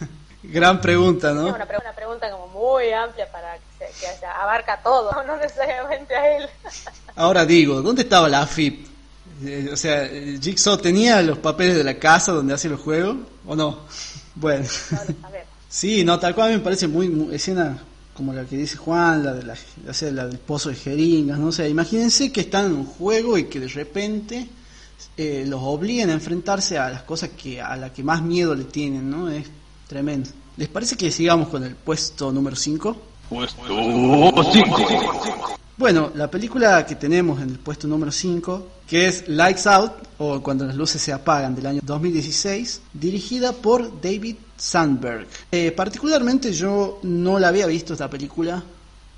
[SPEAKER 4] *laughs*
[SPEAKER 1] Gran pregunta, ¿no?
[SPEAKER 3] Una, una, pregunta como muy amplia para que, se, que abarca todo, *laughs* no necesariamente a él.
[SPEAKER 1] Ahora digo, ¿dónde estaba la AFIP? Eh, o sea, ¿Jigsaw tenía los papeles de la casa donde hace los juegos o no? *laughs* Bueno.
[SPEAKER 3] A ver.
[SPEAKER 1] Sí, no, tal cual me parece muy, muy escena como la que dice Juan, la, de la, o sea, la del pozo de jeringas, ¿no? O sea, imagínense que están en un juego y que de repente eh, los obliguen a enfrentarse a las cosas que a la que más miedo le tienen, ¿no? Es tremendo. ¿Les parece que sigamos con el puesto número 5?
[SPEAKER 7] Puesto 5.
[SPEAKER 1] Bueno, la película que tenemos en el puesto número 5, que es Lights Out, o Cuando las luces se apagan, del año 2016, dirigida por David Sandberg. Eh, particularmente yo no la había visto esta película,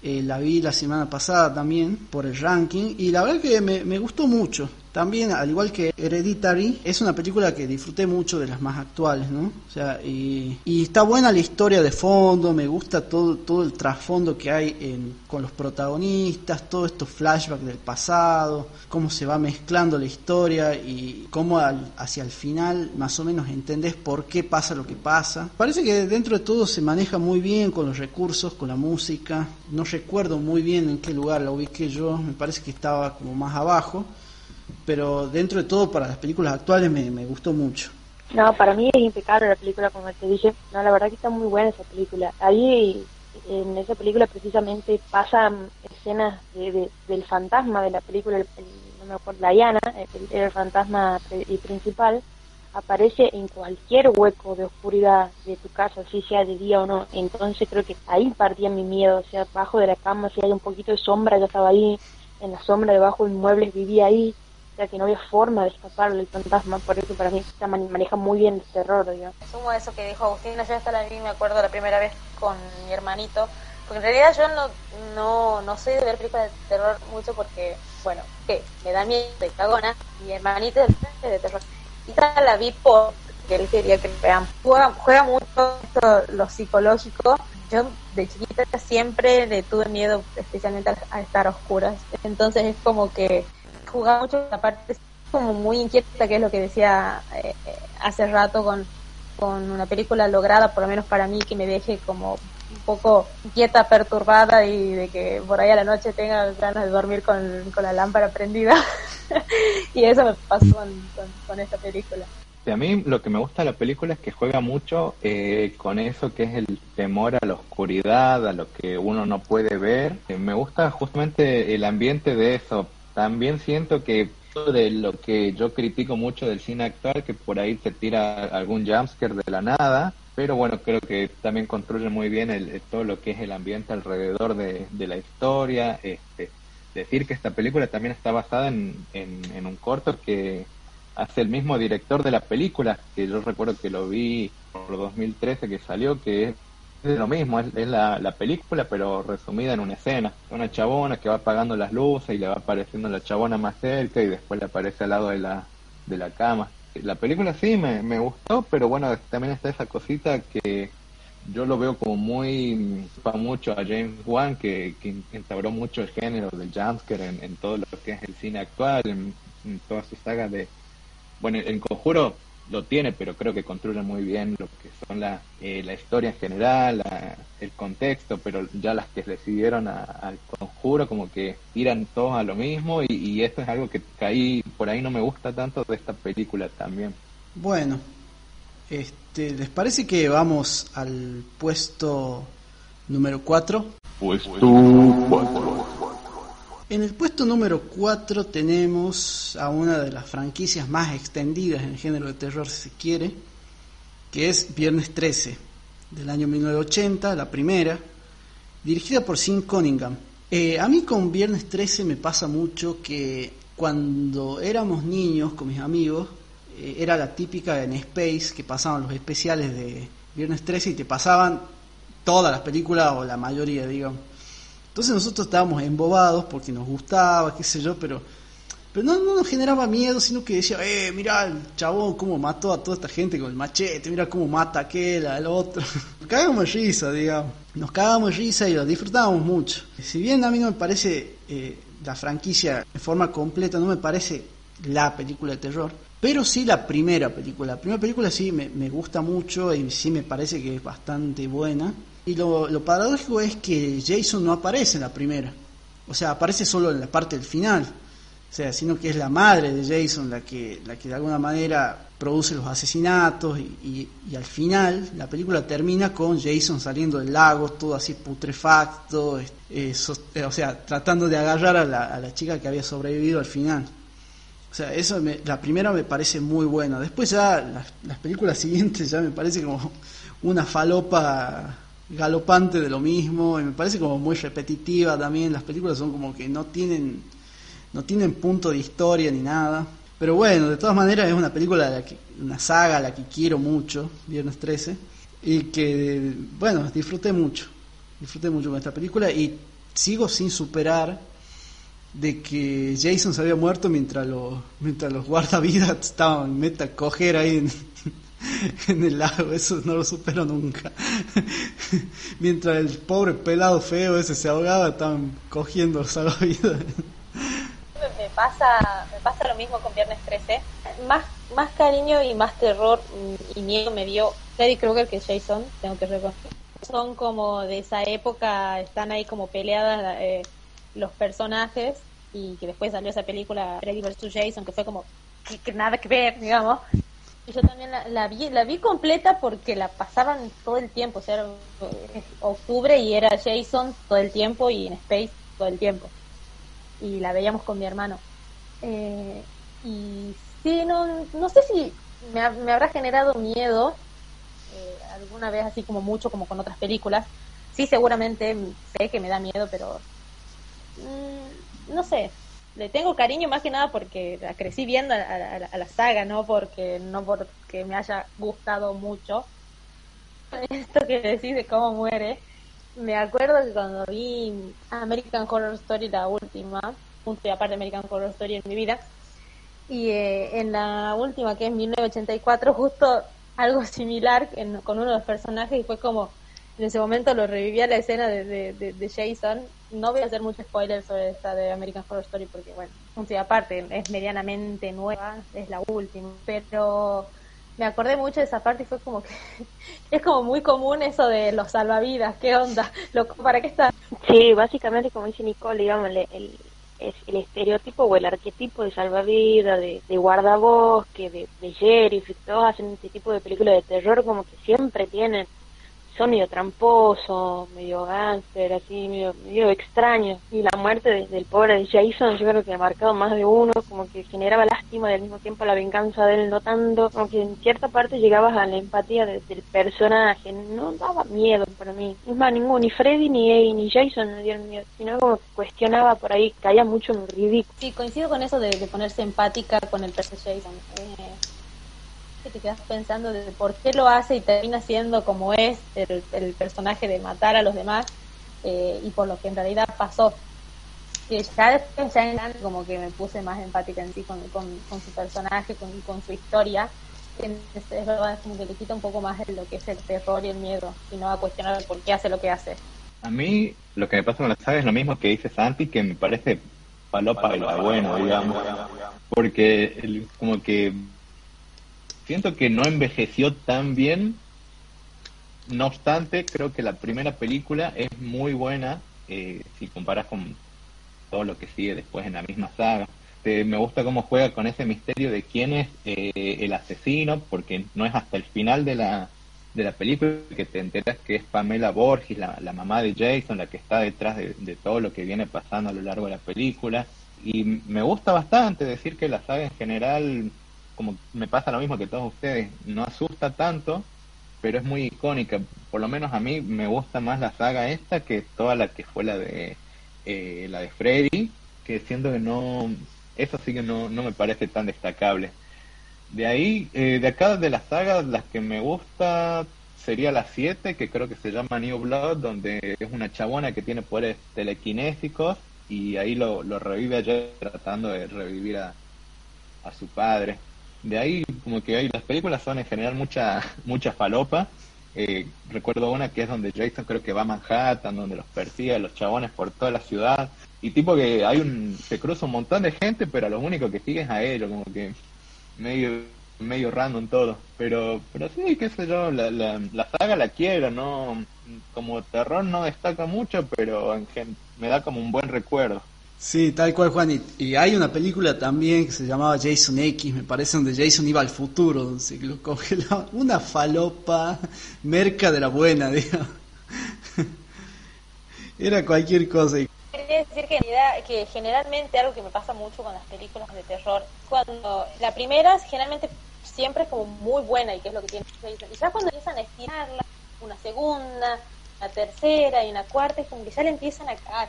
[SPEAKER 1] eh, la vi la semana pasada también por el ranking y la verdad que me, me, gustó mucho. También, al igual que Hereditary, es una película que disfruté mucho de las más actuales, ¿no? O sea, y, está buena la historia de fondo, me gusta todo, todo el trasfondo que hay con los protagonistas, todos estos flashbacks del pasado, cómo se va mezclando la historia y cómo al, hacia el final más o menos entendés por qué pasa lo que pasa. Parece que dentro de todo se maneja muy bien con los recursos, con la música. No recuerdo muy bien en qué lugar la ubiqué yo, me parece que estaba como más abajo pero dentro de todo para las películas actuales me, gustó mucho.
[SPEAKER 6] No, para mí es impecable la película, como te dije. No, la verdad que está muy buena esa película. Ahí, en esa película precisamente pasan escenas de, de, del fantasma de la película, el, no me acuerdo, Diana, el, el fantasma principal, aparece en cualquier hueco de oscuridad de tu casa, si sea de día o no. Entonces creo que ahí partía mi miedo, o sea, abajo de la cama, si hay un poquito de sombra, yo estaba ahí, en la sombra debajo de muebles vivía ahí, o sea que no había forma de escapar del fantasma, por eso para mí se maneja muy bien el terror, digamos.
[SPEAKER 3] Sumo eso que dijo Agustina, yo hasta la vi, me acuerdo la primera vez con mi hermanito, porque en realidad yo no, no, no soy de ver películas de terror mucho porque, bueno, que me da miedo, de cagona, mi hermanito es de terror. Y tal la vi porque él quería que vean. Juega, juega mucho esto, lo psicológico. Yo de chiquita siempre le tuve miedo, especialmente a estar a oscuras. Entonces es como que jugaba mucho la parte como muy inquieta, que es lo que decía eh, hace rato con, con una película lograda, por lo menos para mí, que me deje como un poco inquieta, perturbada y de que por ahí a la noche tenga ganas de dormir con, con la lámpara prendida. *laughs* y eso me pasó con, con, esta película.
[SPEAKER 4] a mí lo que me gusta de la película es que juega mucho eh, con eso que es el temor a la oscuridad, a lo que uno no puede ver. Eh, me gusta justamente el ambiente de eso. También siento que de lo que yo critico mucho del cine actual, que por ahí te tira algún jumpscare de la nada, pero bueno, creo que también construye muy bien el, todo lo que es el ambiente alrededor de, la historia. Este, decir que esta película también está basada en, en, un corto que hace el mismo director de la película, que yo recuerdo que lo vi por 2013 que salió, que es es lo mismo, es, la, la, película, pero resumida en una escena. Una chabona que va apagando las luces y le va apareciendo la chabona más cerca y después le aparece al lado de la, de la cama. La película sí me, me gustó, pero bueno, también está esa cosita que yo lo veo como muy para mucho a James Wan que, que instauró mucho el género del jumpscare en, en todo lo que es el cine actual en, en toda su saga de bueno en Conjuro lo tiene, pero creo que construye muy bien lo que son la, eh, la historia en general, el contexto, pero ya las que decidieron al conjuro como que tiran todos a lo mismo y, esto es algo que caí, por ahí no me gusta tanto de esta película también.
[SPEAKER 1] Bueno, este, ¿les parece que vamos al puesto número 4?
[SPEAKER 7] Puesto 4.
[SPEAKER 1] En el puesto número 4 tenemos a una de las franquicias más extendidas en el género de terror, si se quiere, que es Viernes 13, del año 1980, la primera, dirigida por Sim Cunningham. Eh, a mí con Viernes 13 me pasa mucho que cuando éramos niños con mis amigos, eh, era la típica en Space que pasaban los especiales de Viernes 13 y te pasaban todas las películas o la mayoría, digamos. Entonces nosotros estábamos embobados porque nos gustaba, qué sé yo, pero, pero no, no nos generaba miedo, sino que decía, eh, mira el chabón cómo mató a toda esta gente con el machete, mira cómo mata a aquel, al otro. *laughs* Nos cagamos risa, digamos. Nos cagamos risa y lo disfrutábamos mucho. Si bien a mí no me parece eh, la franquicia de forma completa, no me parece la película de terror, pero sí la primera película. La primera película sí me, me gusta mucho y sí me parece que es bastante buena. Y lo, lo, paradójico es que Jason no aparece en la primera. O sea, aparece solo en la parte del final. O sea, sino que es la madre de Jason la que, la que de alguna manera produce los asesinatos y, y, al final la película termina con Jason saliendo del lago, todo así putrefacto, eh, eh, o sea, tratando de agarrar a la, a la, chica que había sobrevivido al final. O sea, eso la primera me parece muy buena. Después ya las, las películas *laughs* siguientes ya me parece como una falopa galopante de lo mismo y me parece como muy repetitiva también. Las películas son como que no tienen no tienen punto de historia ni nada. Pero bueno de todas maneras es una película de la que, una saga a la que quiero mucho Viernes 13 y que bueno disfruté mucho disfruté mucho con esta película y sigo sin superar de que Jason se había muerto mientras los mientras los guardavidas *laughs* estaban meta coger ahí en, *laughs* en el lago, eso no lo supero nunca. *laughs* Mientras el pobre pelado feo ese se ahogaba, estaban cogiendo salvavidas.
[SPEAKER 3] Me pasa, me pasa lo mismo con Viernes 13. Más, más cariño y más terror y miedo me dio Freddy Krueger que Jason, tengo que reconocer. Son como de esa época, están ahí como peleadas eh, los personajes y que después salió esa película Freddy vs. Jason que fue como que nada que ver, digamos. Yo también la, vi, la vi completa porque la pasaban todo el tiempo, o sea, eh, octubre y era Jason todo el tiempo y en Space todo el tiempo. Y la veíamos con mi hermano. Eh, y sí, no, no sé si me, me habrá generado miedo eh, alguna vez así como mucho como con otras películas. Sí, seguramente sé que me da miedo, pero mm, no sé, le tengo cariño más que nada porque la crecí viendo a, la saga, no porque no porque me haya gustado mucho. *laughs* Esto que decís de cómo muere, me acuerdo que cuando vi American Horror Story la última, punto y aparte American Horror Story en mi vida, y eh, en la última que es 1984, justo algo *laughs* similar con uno de los personajes y fue como en ese momento lo revivía la escena de, de, Jason. No voy a hacer mucho spoiler sobre esta de American Horror Story porque, bueno, aparte, es medianamente nueva, es la última, pero me acordé mucho de esa parte y fue como que *laughs* es como muy común eso de los salvavidas, ¿qué onda? *laughs* ¿Para qué está?
[SPEAKER 2] Sí, básicamente como dice Nicole, digamos, el,
[SPEAKER 6] el estereotipo o el arquetipo de salvavidas, de, de guardabosque, de, de sheriff, todos hacen este tipo de películas de terror como que siempre tienen son medio tramposos, medio gánster, así, medio, medio extraños. Y la muerte del pobre de Jason, yo creo que ha marcado más de uno, como que generaba lástima y al mismo tiempo la venganza de él, no tanto, como que en cierta parte llegabas a la empatía del personaje, no daba miedo para mí. Es más, ninguno, ni Freddy ni, ni Jason me dieron miedo, sino como que cuestionaba por ahí, caía mucho en el ridículo.
[SPEAKER 3] Sí, coincido con eso de, ponerse empática con el personaje Jason. Eh, que te quedas pensando de por qué lo hace y termina siendo como es el, personaje de matar a los demás eh, y por lo que en realidad pasó. Que ya después, ya como que me puse más empática en sí con, su personaje, con, con su historia. Es, verdad, como que le quita un poco más de lo que es el terror y el miedo y no va a cuestionar por qué hace lo que hace.
[SPEAKER 4] A mí lo que me pasa con la saga es lo mismo que dice Santi, que me parece palopa de lo bueno, digamos. Porque el, como que siento que no envejeció tan bien. No obstante, creo que la primera película es muy buena eh, si comparas con todo lo que sigue después en la misma saga. me gusta cómo juega con ese misterio de quién es eh, el asesino, porque no es hasta el final de la, de la película que te enteras que es Pamela Borges, la, la mamá de Jason, la que está detrás de, de, todo lo que viene pasando a lo largo de la película. Y me gusta bastante decir que la saga en general como me pasa lo mismo que todos ustedes, no asusta tanto, pero es muy icónica. Por lo menos a mí me gusta más la saga esta que toda la que fue la de eh, la de Freddy, que siento que no, eso sí que no, no me parece tan destacable. De ahí, eh, de acá de las sagas, las que me gusta sería la 7, que creo que se llama New Blood, donde es una chabona que tiene poderes telequinésicos y ahí lo, lo revive ayer tratando de revivir a, a su padre de ahí como que hay las películas son en general mucha *laughs* mucha falopa. Eh, recuerdo una que es donde Jason creo que va a Manhattan donde los persigue a los chabones por toda la ciudad. Y tipo que hay un se cruza un montón de gente pero lo único que sigue es a ellos como que medio medio random todo. Pero pero sí qué sé yo la, la, la saga la quiero no como terror no destaca mucho pero en me da como un buen recuerdo
[SPEAKER 1] Sí, tal cual, Juan. Y, hay una película también que se llamaba Jason X, me parece, donde Jason iba al futuro, donde se lo congelaba. *laughs* Una falopa merca de la buena, *laughs* digamos. Era cualquier cosa.
[SPEAKER 3] Quería decir que, generalmente algo que me pasa mucho con las películas de terror, cuando la primera generalmente siempre es como muy buena y que es lo que tiene Jason. Y ya cuando empiezan a estirarla, una segunda, una tercera y una cuarta, es como que ya le empiezan a caer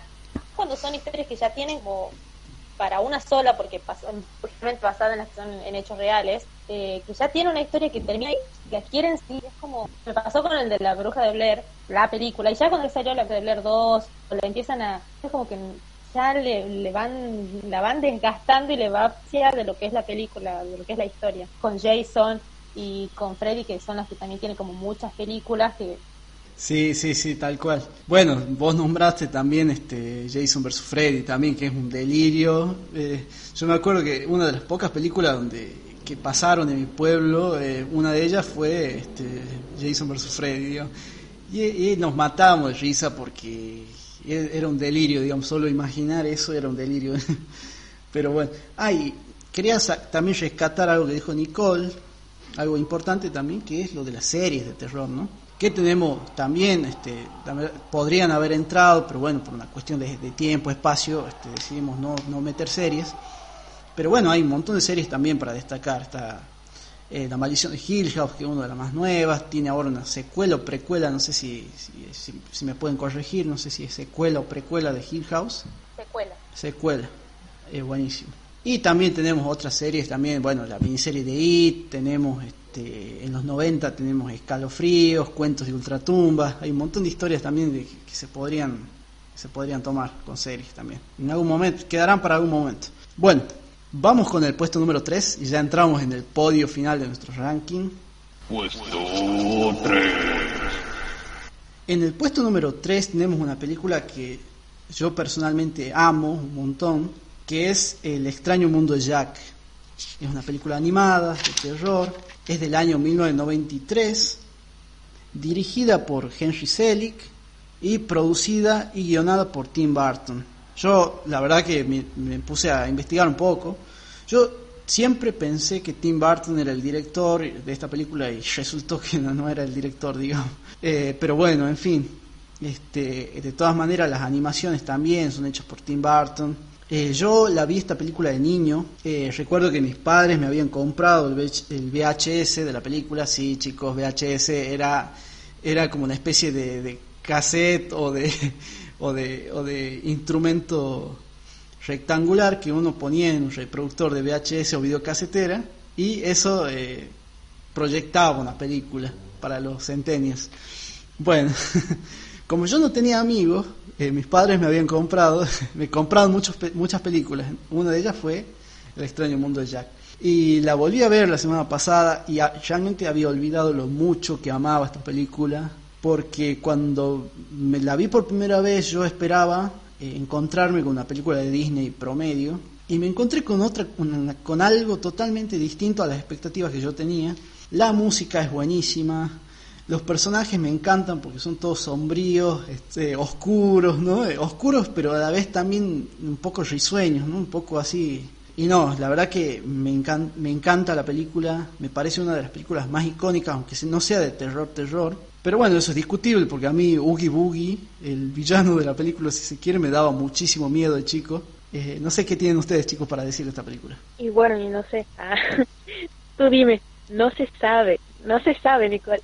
[SPEAKER 3] cuando son historias que ya tienen como para una sola, porque pasan, basadas en las que son en hechos reales, eh, que ya tiene una historia que termina y la quieren sí, es como, me pasó con el de la bruja de Blair, la película, y ya cuando salió la de Blair 2, o la empiezan a, es como que ya le, le van, la van desgastando y le va hacia de lo que es la película, de lo que es la historia, con Jason y con Freddy, que son las que también tienen como muchas películas que
[SPEAKER 1] Sí, sí, sí, tal cual. Bueno, vos nombraste también este Jason vs. Freddy también, que es un delirio. Eh, yo me acuerdo que una de las pocas películas donde que pasaron en mi pueblo, eh, una de ellas fue este, Jason vs. Freddy. Y, nos matamos de risa porque e, era un delirio, digamos, solo imaginar eso era un delirio. *laughs* Pero bueno, ay, quería también rescatar algo que dijo Nicole, algo importante también, que es lo de las series de terror, ¿no? Que tenemos también, este, podrían haber entrado, pero bueno, por una cuestión de, tiempo, espacio, este, decidimos no, no, meter series. Pero bueno, hay un montón de series también para destacar. Está eh, La Maldición de Hill House, que es una de las más nuevas, tiene ahora una secuela o precuela, no sé si, si, me pueden corregir, no sé si es secuela o precuela de Hill House.
[SPEAKER 3] Secuela.
[SPEAKER 1] Secuela, es buenísimo. Y también tenemos otras series, también, bueno, la miniserie de It, tenemos... Este, en los 90 tenemos escalofríos, cuentos de ultratumba, hay un montón de historias también de, que se podrían, se podrían tomar con series también. En algún momento, quedarán para algún momento. Bueno, vamos con el puesto número 3 y ya entramos en el podio final de nuestro ranking.
[SPEAKER 7] Puesto 3.
[SPEAKER 1] En el puesto número 3 tenemos una película que yo personalmente amo un montón, que es El extraño mundo de Jack. Es una película animada, de terror, es del año 1993, dirigida por Henry Selick y producida y guionada por Tim Burton. Yo, la verdad que me, me puse a investigar un poco. Yo siempre pensé que Tim Burton era el director de esta película y resultó que no, no era el director, digamos. Eh, pero bueno, en fin, este, de todas maneras las animaciones también son hechas por Tim Burton. Eh, yo la vi esta película de niño, eh, recuerdo que mis padres me habían comprado el, VH el VHS de la película, sí chicos, VHS era, era como una especie de, de cassette o de, *laughs* o de, o de instrumento rectangular que uno ponía en un reproductor de VHS o videocasetera y eso eh, proyectaba una película para los centenios. Bueno, *laughs* como yo no tenía amigos, eh, mis padres me habían comprado, *laughs* me compraron muchos, muchas películas. Una de ellas fue El extraño mundo de Jack. Y la volví a ver la semana pasada y realmente había olvidado lo mucho que amaba esta película, porque cuando me la vi por primera vez yo esperaba eh, encontrarme con una película de Disney promedio y me encontré con otra con algo totalmente distinto a las expectativas que yo tenía. La música es buenísima, los personajes me encantan porque son todos sombríos, este, oscuros, ¿no? Eh, oscuros, pero a la vez también un poco risueños, ¿no? Un poco así. Y no, la verdad que me, me encanta la película, me parece una de las películas más icónicas, aunque no sea de terror, terror. Pero bueno, eso es discutible porque a mí Oogie Boogie, el villano de la película, si se quiere, me daba muchísimo miedo de chico. Eh, no sé qué tienen ustedes, chicos, para decir de esta película.
[SPEAKER 6] Y bueno, y no sé. *laughs* Tú dime, no se sabe, no se sabe, Nicole.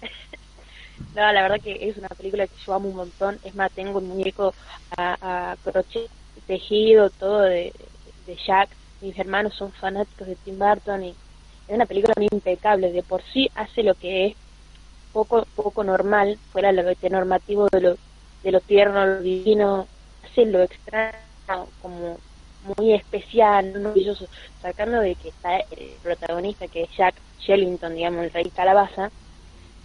[SPEAKER 6] La verdad que es una película que yo amo un montón. Es más, tengo un muñeco a, a crochet tejido, todo de, de Jack. Mis hermanos son fanáticos de Tim Burton y es una película muy impecable. De por sí hace lo que es poco poco normal, fuera lo normativo de lo, de lo tierno, lo divino, hace lo extraño, como muy especial, maravilloso, sacando de que está el protagonista que es Jack Shellington, digamos, el rey calabaza,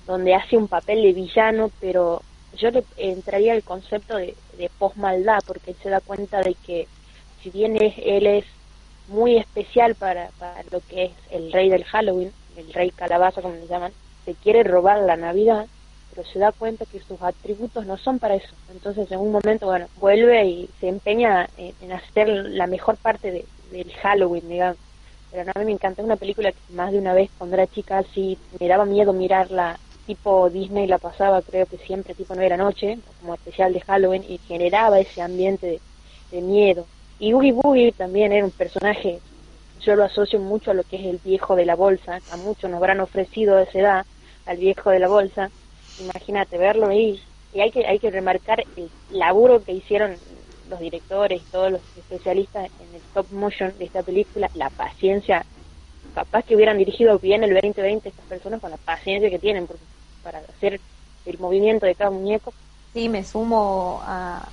[SPEAKER 6] donde hace un papel de villano, pero yo le entraría el concepto de, de posmaldad, porque él se da cuenta de que si bien es, él es muy especial para, para lo que es el rey del Halloween, el rey calabaza como le llaman, se quiere robar la Navidad, pero se da cuenta que sus atributos no son para eso. Entonces en un momento, bueno, vuelve y se empeña en, hacer la mejor parte de, del Halloween, digamos. Pero a mí me encantó una película que más de una vez cuando era chica así me daba miedo mirarla tipo Disney la pasaba creo que siempre tipo nueve de la noche como especial de Halloween y generaba ese ambiente de, miedo. Y Oogie Boogie también era un personaje yo lo asocio mucho a lo que es el viejo de la bolsa a muchos nos habrán ofrecido a esa edad al viejo de la bolsa imagínate verlo ahí. Y hay que hay que remarcar el laburo que hicieron los directores y todos los especialistas en el stop motion de esta película la paciencia capaz que hubieran dirigido bien el 2020 estas personas con la paciencia que tienen para hacer el movimiento de cada muñeco.
[SPEAKER 3] Sí, me sumo a,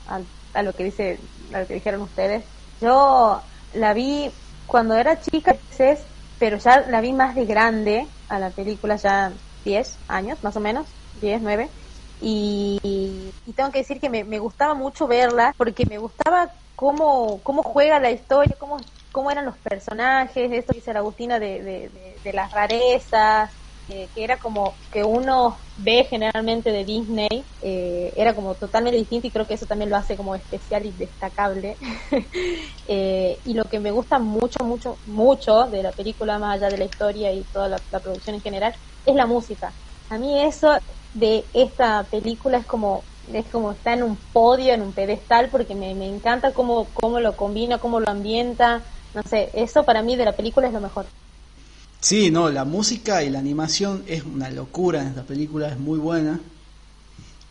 [SPEAKER 3] a, lo que dice, lo que dijeron ustedes. Yo la vi cuando era chica, pero ya la vi más de grande a la película, ya 10 años más o menos, 10, 9. Y, y tengo que decir que me, me, gustaba mucho verla porque me gustaba cómo, cómo juega la historia, cómo, cómo eran los personajes, esto dice la Agustina de, de, de, de las rarezas, eh, que era como que uno ve generalmente de Disney, eh, era como totalmente distinto y creo que eso también lo hace como especial y destacable. *laughs* eh, y lo que me gusta mucho, mucho, mucho de la película, más allá de la historia y toda la, la, producción en general, es la música. A mí eso de esta película es como es como está en un podio, en un pedestal, porque me, me encanta cómo, cómo lo combina, cómo lo ambienta, no sé, eso para mí de la película es lo mejor.
[SPEAKER 1] Sí, no, la música y la animación es una locura en esta película, es muy buena.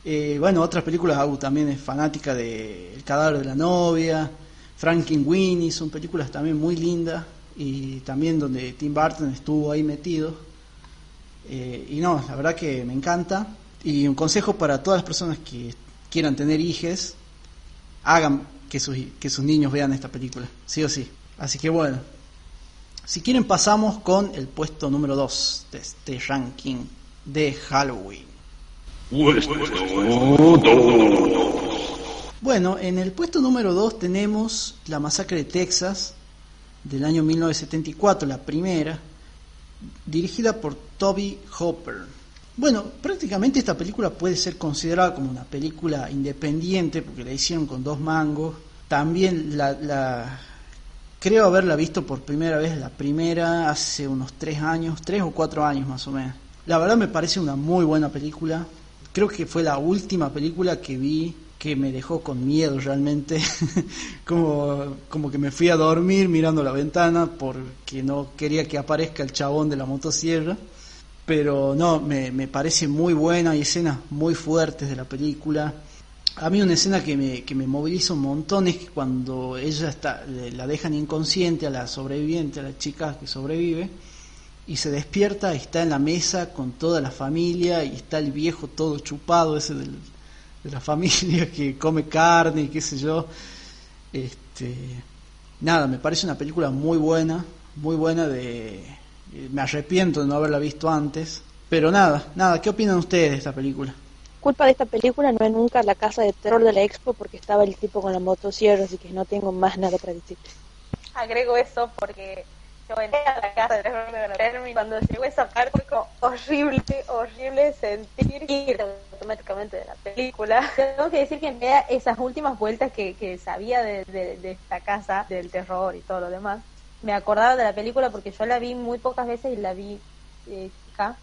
[SPEAKER 1] Eh, bueno, otras películas, Agu también es fanática de El cadáver de la novia, Winnie, son películas también muy lindas y también donde Tim Burton estuvo ahí metido. Eh, y no, la verdad que me encanta. Y un consejo para todas las personas que quieran tener hijes, hagan que sus, que sus niños vean esta película, sí o sí. Así que bueno, si quieren pasamos con el puesto número 2 de este ranking de Halloween. Bueno, en el puesto número 2 tenemos La masacre de Texas del año 1974, la primera, dirigida por Toby Hopper. Bueno, prácticamente esta película puede ser considerada como una película independiente porque la hicieron con dos mangos también la, la, creo haberla visto por primera vez, la primera hace unos tres años, tres o cuatro años más o menos. La verdad me parece una muy buena película. Creo que fue la última película que vi que me dejó con miedo realmente, *laughs* como, como que me fui a dormir mirando la ventana porque no quería que aparezca el chabón de la motosierra, pero no, me, me parece muy buena, hay escenas muy fuertes de la película. A mí una escena que me, que me moviliza un montón es que cuando ella está, la dejan inconsciente a la sobreviviente, a la chica que sobrevive, y se despierta y está en la mesa con toda la familia y está el viejo todo chupado, ese de la *laughs* familia que come carne y qué sé yo. Este, nada, me parece una película muy buena, muy buena de... Me arrepiento de no haberla visto antes, pero nada, nada, ¿qué opinan ustedes de esta película?
[SPEAKER 2] Culpa de esta película no es nunca la casa de terror de la expo porque estaba el tipo con la motosierra, así que no tengo más nada para decir.
[SPEAKER 3] Agrego eso porque yo entré a la casa de terror de cuando llegó esa parte fue como horrible, horrible sentir ir automáticamente de la película. *laughs* Tengo que decir que en esas últimas vueltas que, que sabía de, de, esta casa, del terror y todo lo demás, me acordaba de la película porque yo la vi muy pocas veces y la vi eh,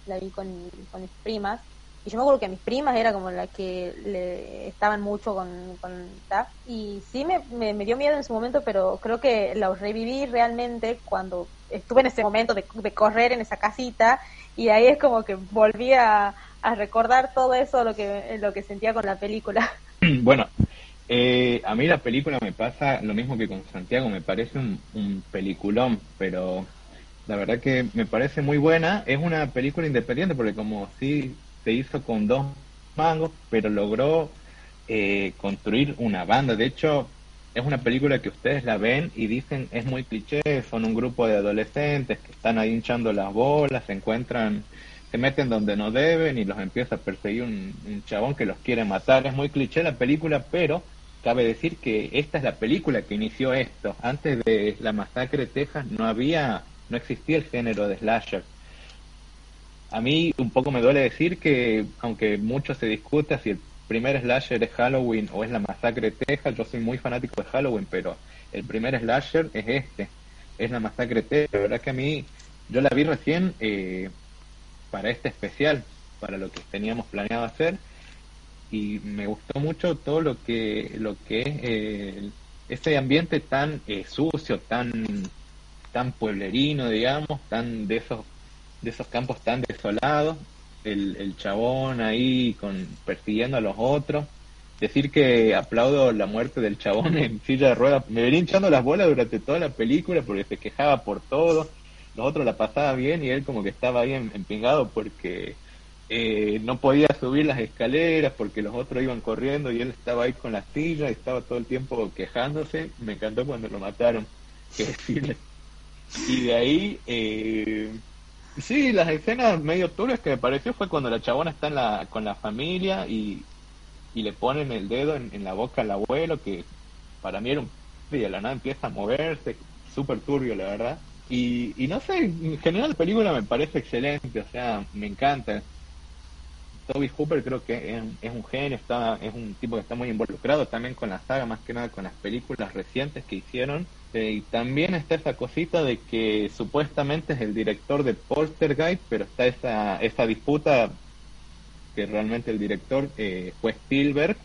[SPEAKER 3] la vi con, con mis primas y yo me acuerdo que mis primas era como la que le estaban mucho con, con y sí me, me, dio miedo en su momento pero creo que la reviví realmente cuando estuve en ese momento de, de correr en esa casita y ahí es como que volví a, a recordar todo eso lo que lo que sentía con la película. *laughs* *clears throat*
[SPEAKER 4] Bueno eh, a mí la película me pasa lo mismo que con Santiago me parece un, un peliculón pero la verdad que me parece muy buena. Es una película independiente porque como sí se hizo con dos mangos, pero logró eh, construir una banda. De hecho, es una película que ustedes la ven y dicen es muy cliché, son un grupo de adolescentes que están ahí hinchando las bolas, se encuentran, se meten donde no deben y los empieza a perseguir un, chabón que los quiere matar. Es muy cliché la película, pero cabe decir que esta es la película que inició esto. Antes de la masacre de Texas no había, no existía el género de slasher a mí un poco me duele decir que, aunque mucho se discute si el primer slasher es Halloween o es la masacre de Texas, yo soy muy fanático de Halloween, pero el primer slasher es este, es la masacre de Texas. La verdad que a mí, yo la vi recién eh, para este especial, para lo que teníamos planeado hacer, y me gustó mucho todo lo que, lo que es eh, ese ambiente tan eh, sucio, tan, tan pueblerino, digamos, tan de esos de esos campos tan desolados, el, el chabón ahí con persiguiendo a los otros. Decir que aplaudo la muerte del chabón en silla de ruedas. Me venía hinchando las bolas durante toda la película porque se quejaba por todo. Los otros la pasaba bien y él como que estaba ahí empingado porque eh, no podía subir las escaleras porque los otros iban corriendo y él estaba ahí con la silla y estaba todo el tiempo quejándose. Me encantó cuando lo mataron, que decirle. Y de ahí eh, Sí, las escenas medio turbias que me pareció fue cuando la chabona está en la, con la familia y, y le ponen el dedo en, la boca al abuelo, que para mí era un... y de la nada empieza a moverse, súper turbio, la verdad. Y, y no sé, en general la película me parece excelente, o sea, me encanta. Toby Hooper creo que es, es, un genio, está, es un tipo que está muy involucrado también con la saga, más que nada con las películas recientes que hicieron y también está esa cosita de que supuestamente es el director de Poltergeist, pero está esa, esa disputa que realmente el director eh, fue Spielberg,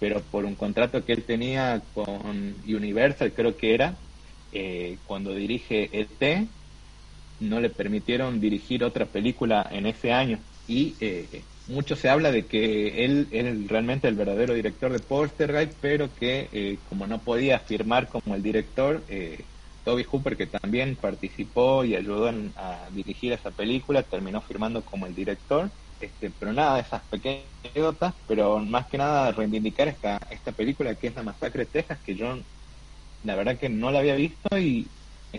[SPEAKER 4] pero por un contrato que él tenía con Universal, creo que era, eh, cuando dirige ET, no le permitieron dirigir otra película en ese año. Y eh, mucho se habla de que él es realmente el verdadero director de Poltergeist, pero que eh, como no podía firmar como el director, eh, Toby Hooper, que también participó y ayudó a dirigir esa película, terminó firmando como el director. Este, pero nada, esas pequeñas anécdotas, pero más que nada reivindicar esta, esta película que es La Masacre de Texas, que yo la verdad que no la había visto y,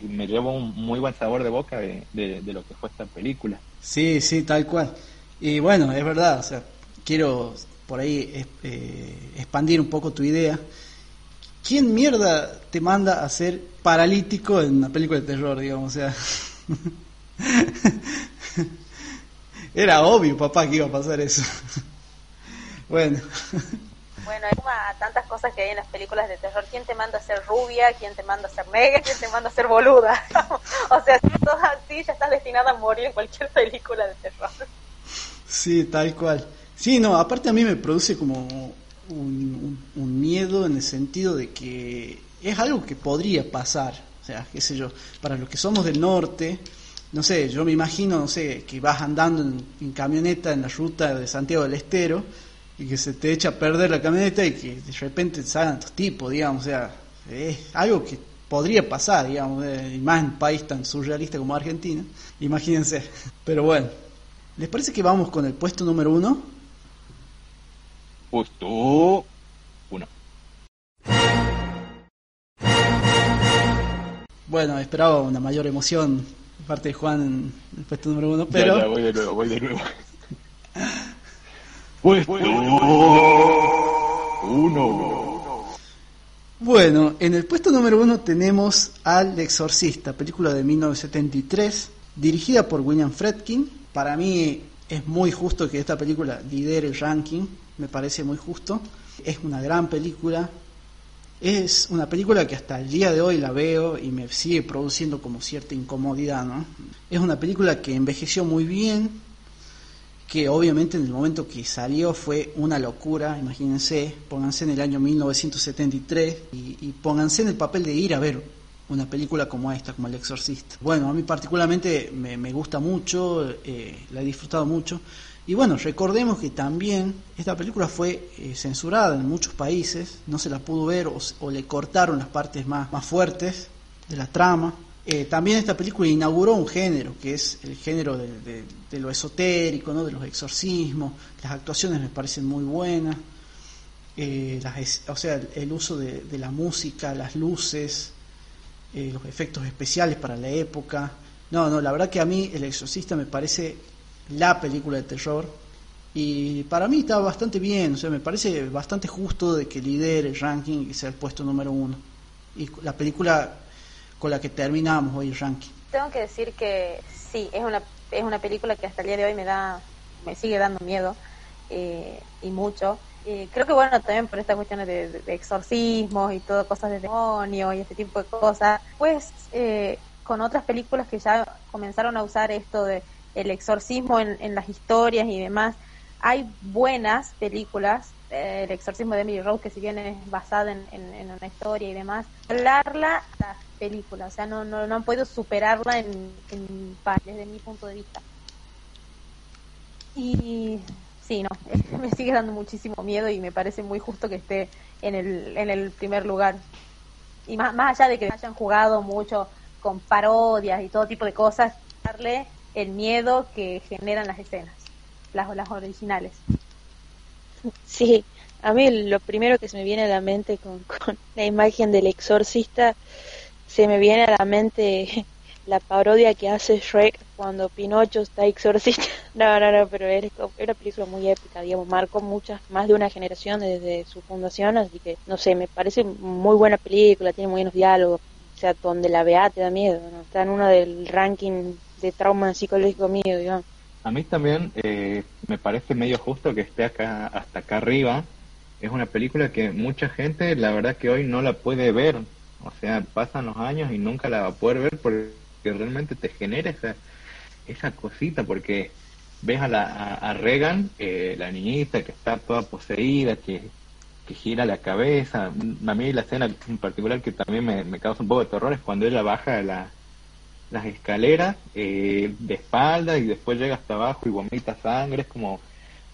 [SPEAKER 4] me llevo un muy buen sabor de boca de, de lo que fue esta película.
[SPEAKER 1] Sí, sí, tal cual. Y bueno, es verdad, o sea, quiero por ahí eh, expandir un poco tu idea. ¿Quién mierda te manda a ser paralítico en una película de terror, digamos? *laughs* Era obvio, papá, que iba a pasar eso. *laughs* bueno.
[SPEAKER 3] Bueno, hay como a tantas cosas que hay en las películas de terror. ¿Quién te manda a ser rubia? ¿Quién te manda a ser negra? ¿Quién te manda a ser boluda? *laughs* o sea, si todo así, ya estás destinada a morir en cualquier película de terror.
[SPEAKER 1] Sí, tal cual. Sí, no, aparte a mí me produce como un, miedo en el sentido de que es algo que podría pasar. O sea, qué sé yo, para los que somos del norte, no sé, yo me imagino, no sé, que vas andando en, en camioneta en la ruta de Santiago del Estero y que se te echa a perder la camioneta y que de repente salgan estos tipos, digamos, o sea, es algo que podría pasar, digamos, eh, y más en un país tan surrealista como Argentina, imagínense. *laughs* Pero bueno, ¿les parece que vamos con el puesto número uno?
[SPEAKER 4] Puesto uno.
[SPEAKER 1] Bueno, esperaba una mayor emoción de parte de Juan en el puesto número uno,
[SPEAKER 4] Ya,
[SPEAKER 1] pero
[SPEAKER 4] ya, voy de nuevo, voy de nuevo. *laughs* Puesto uno.
[SPEAKER 1] bueno, en el puesto número uno tenemos Al Exorcista, película de 1973, dirigida por William Fredkin. Para mí es muy justo que esta película lidere el ranking, me parece muy justo. Es una gran película, Es una película que hasta el día de hoy la veo y me sigue produciendo como cierta incomodidad, ¿no? Es una película que envejeció muy bien, que obviamente en el momento que salió fue una locura, imagínense, pónganse en el año 1973 y, y pónganse en el papel de ir a ver una película como esta, como El Exorcista. Bueno, a mí particularmente me, gusta mucho, eh, la he disfrutado mucho. Y bueno, recordemos que también esta película fue eh, censurada en muchos países, no se la pudo ver o, le cortaron las partes más, más fuertes de la trama. Eh, también esta película inauguró un género, que es el género de, lo esotérico, ¿no? de los exorcismos. Las actuaciones me parecen muy buenas. Eh, las, o sea, el, uso de, la música, las luces, eh, los efectos especiales para la época. No, no, la verdad que a mí El Exorcista me parece la película de terror y para mí está bastante bien, o sea, me parece bastante justo de que lidere el ranking y sea el puesto número uno. Y la película con la que terminamos hoy el ranking.
[SPEAKER 3] Tengo que decir que sí, es una, es una película que hasta el día de hoy me da, me sigue dando miedo eh, y mucho. Eh, creo que bueno, también por estas cuestiones de, de, exorcismos y todo, cosas de demonio y este tipo de cosas, pues eh, con otras películas que ya comenzaron a usar esto de el exorcismo en, en las historias y demás, hay buenas películas, eh, el exorcismo de Emily Rose, que si bien es basada en, una historia y demás, hablarla la película, o sea, no, no, no han podido superarla en, en desde mi punto de vista. Y sí, no, *laughs* me sigue dando muchísimo miedo y me parece muy justo que esté en el, en el primer lugar. Y más, más allá de que hayan jugado mucho con parodias y todo tipo de cosas, darle el miedo que generan las escenas, las, las originales.
[SPEAKER 2] Sí, a mí lo primero que se me viene a la mente con, *laughs* con la imagen del exorcista, se me viene a la mente *laughs* la parodia que hace Shrek cuando Pinocho está exorcista. *laughs* No, no, no, pero es una película muy épica, digamos, marcó muchas, más de una generación desde su fundación, así que, no sé, me parece muy buena película, tiene muy buenos diálogos, o sea, donde la vea te da miedo. Está en uno del ranking de trauma psicológico mío, digamos.
[SPEAKER 4] A mí también eh, me parece medio justo que esté acá hasta acá arriba. Es una película que mucha gente, la verdad que hoy no la puede ver. O sea, pasan los años y nunca la va a poder ver porque realmente te genera esa, esa cosita. Porque ves a, la, a, a Regan, eh, la niñita que está toda poseída, que, que gira la cabeza. A mí la escena en particular que también me, me causa un poco de terror es cuando ella baja la, las escaleras eh, de espalda y después llega hasta abajo y vomita sangre. Es como